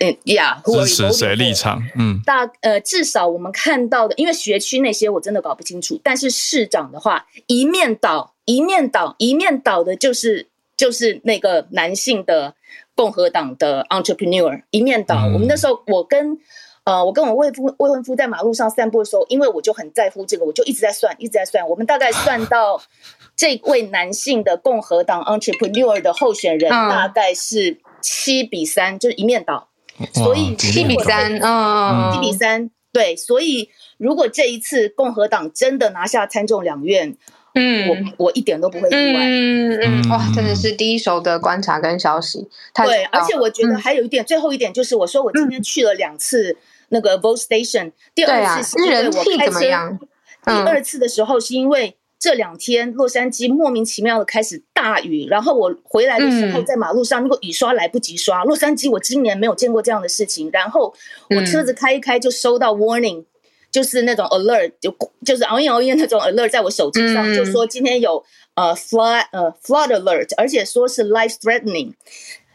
嗯呀，支持谁立场？嗯，大呃，至少我们看到的，因为学区那些我真的搞不清楚。但是市长的话，一面倒，一面倒，一面倒的，就是就是那个男性的共和党的 entrepreneur 一面倒。我们那时候，我跟呃，我跟我未夫未婚夫在马路上散步的时候，因为我就很在乎这个，我就一直在算，一直在算。我们大概算到 这位男性的共和党 entrepreneur 的候选人大概是七比三，就是一面倒。所以七比三，嗯，七比三，对。所以如果这一次共和党真的拿下参众两院，嗯，我我一点都不会意外。嗯嗯，哇，真的是第一手的观察跟消息。对，而且我觉得还有一点，最后一点就是，我说我今天去了两次那个 vote station，第二次是因为我开车，第二次的时候是因为。这两天，洛杉矶莫名其妙的开始大雨，然后我回来的时候，在马路上那个雨刷来不及刷。洛杉矶，我今年没有见过这样的事情。然后我车子开一开，就收到 warning，就是那种 alert，就就是熬夜熬夜那种 alert，在我手机上就说今天有呃 flood 呃 flood alert，而且说是 life threatening。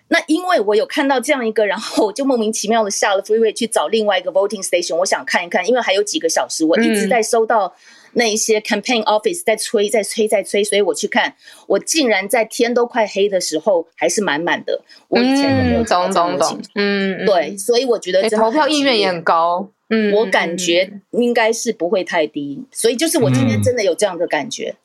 那因为我有看到这样一个，然后我就莫名其妙的下了 freeway 去找另外一个 voting station，我想看一看，因为还有几个小时，我一直在收到。那一些 campaign office 在催，在催，在催，所以我去看，我竟然在天都快黑的时候还是满满的。我以前也没有懂懂懂，嗯，对，所以我觉得投票意愿也很高。嗯，我感觉应该是不会太低，所以就是我今天真的有这样的感觉。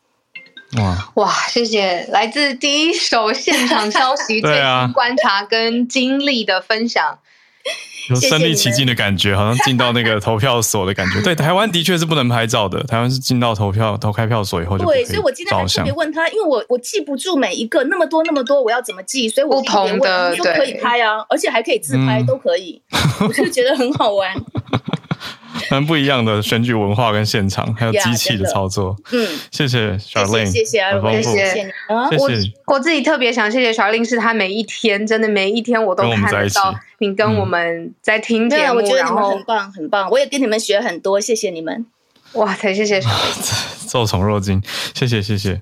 哇哇，谢谢来自第一手现场消息、最新观察跟经历的分享。有身临其境的感觉，好像进到那个投票所的感觉。对，台湾的确是不能拍照的。台湾是进到投票投开票所以后就对，所以我今天还特别问他，因为我我记不住每一个那么多那么多，我要怎么记？所以我特别问，都可以拍啊，而且还可以自拍，都可以，我就觉得很好玩。蛮不一样的选举文化跟现场，还有机器的操作。嗯，谢谢小令，谢谢啊，谢谢我我自己特别想谢谢小令，是他每一天真的每一天我都看得到你跟我们在听节目，我觉得你们很棒很棒，我也跟你们学很多，谢谢你们。哇塞，谢谢小 令，受宠若惊，谢谢谢谢。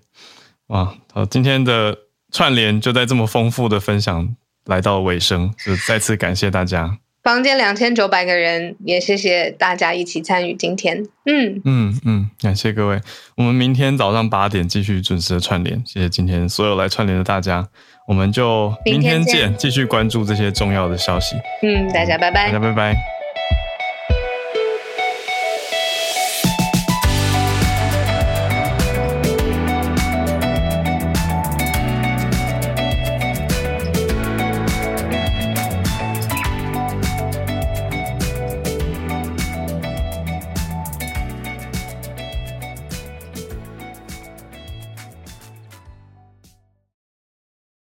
哇，好，今天的串联就在这么丰富的分享来到尾声，就再次感谢大家。房间两千九百个人，也谢谢大家一起参与今天。嗯嗯嗯，感谢各位，我们明天早上八点继续准时的串联。谢谢今天所有来串联的大家，我们就明天见，继续关注这些重要的消息。嗯，大家拜拜，大家拜拜。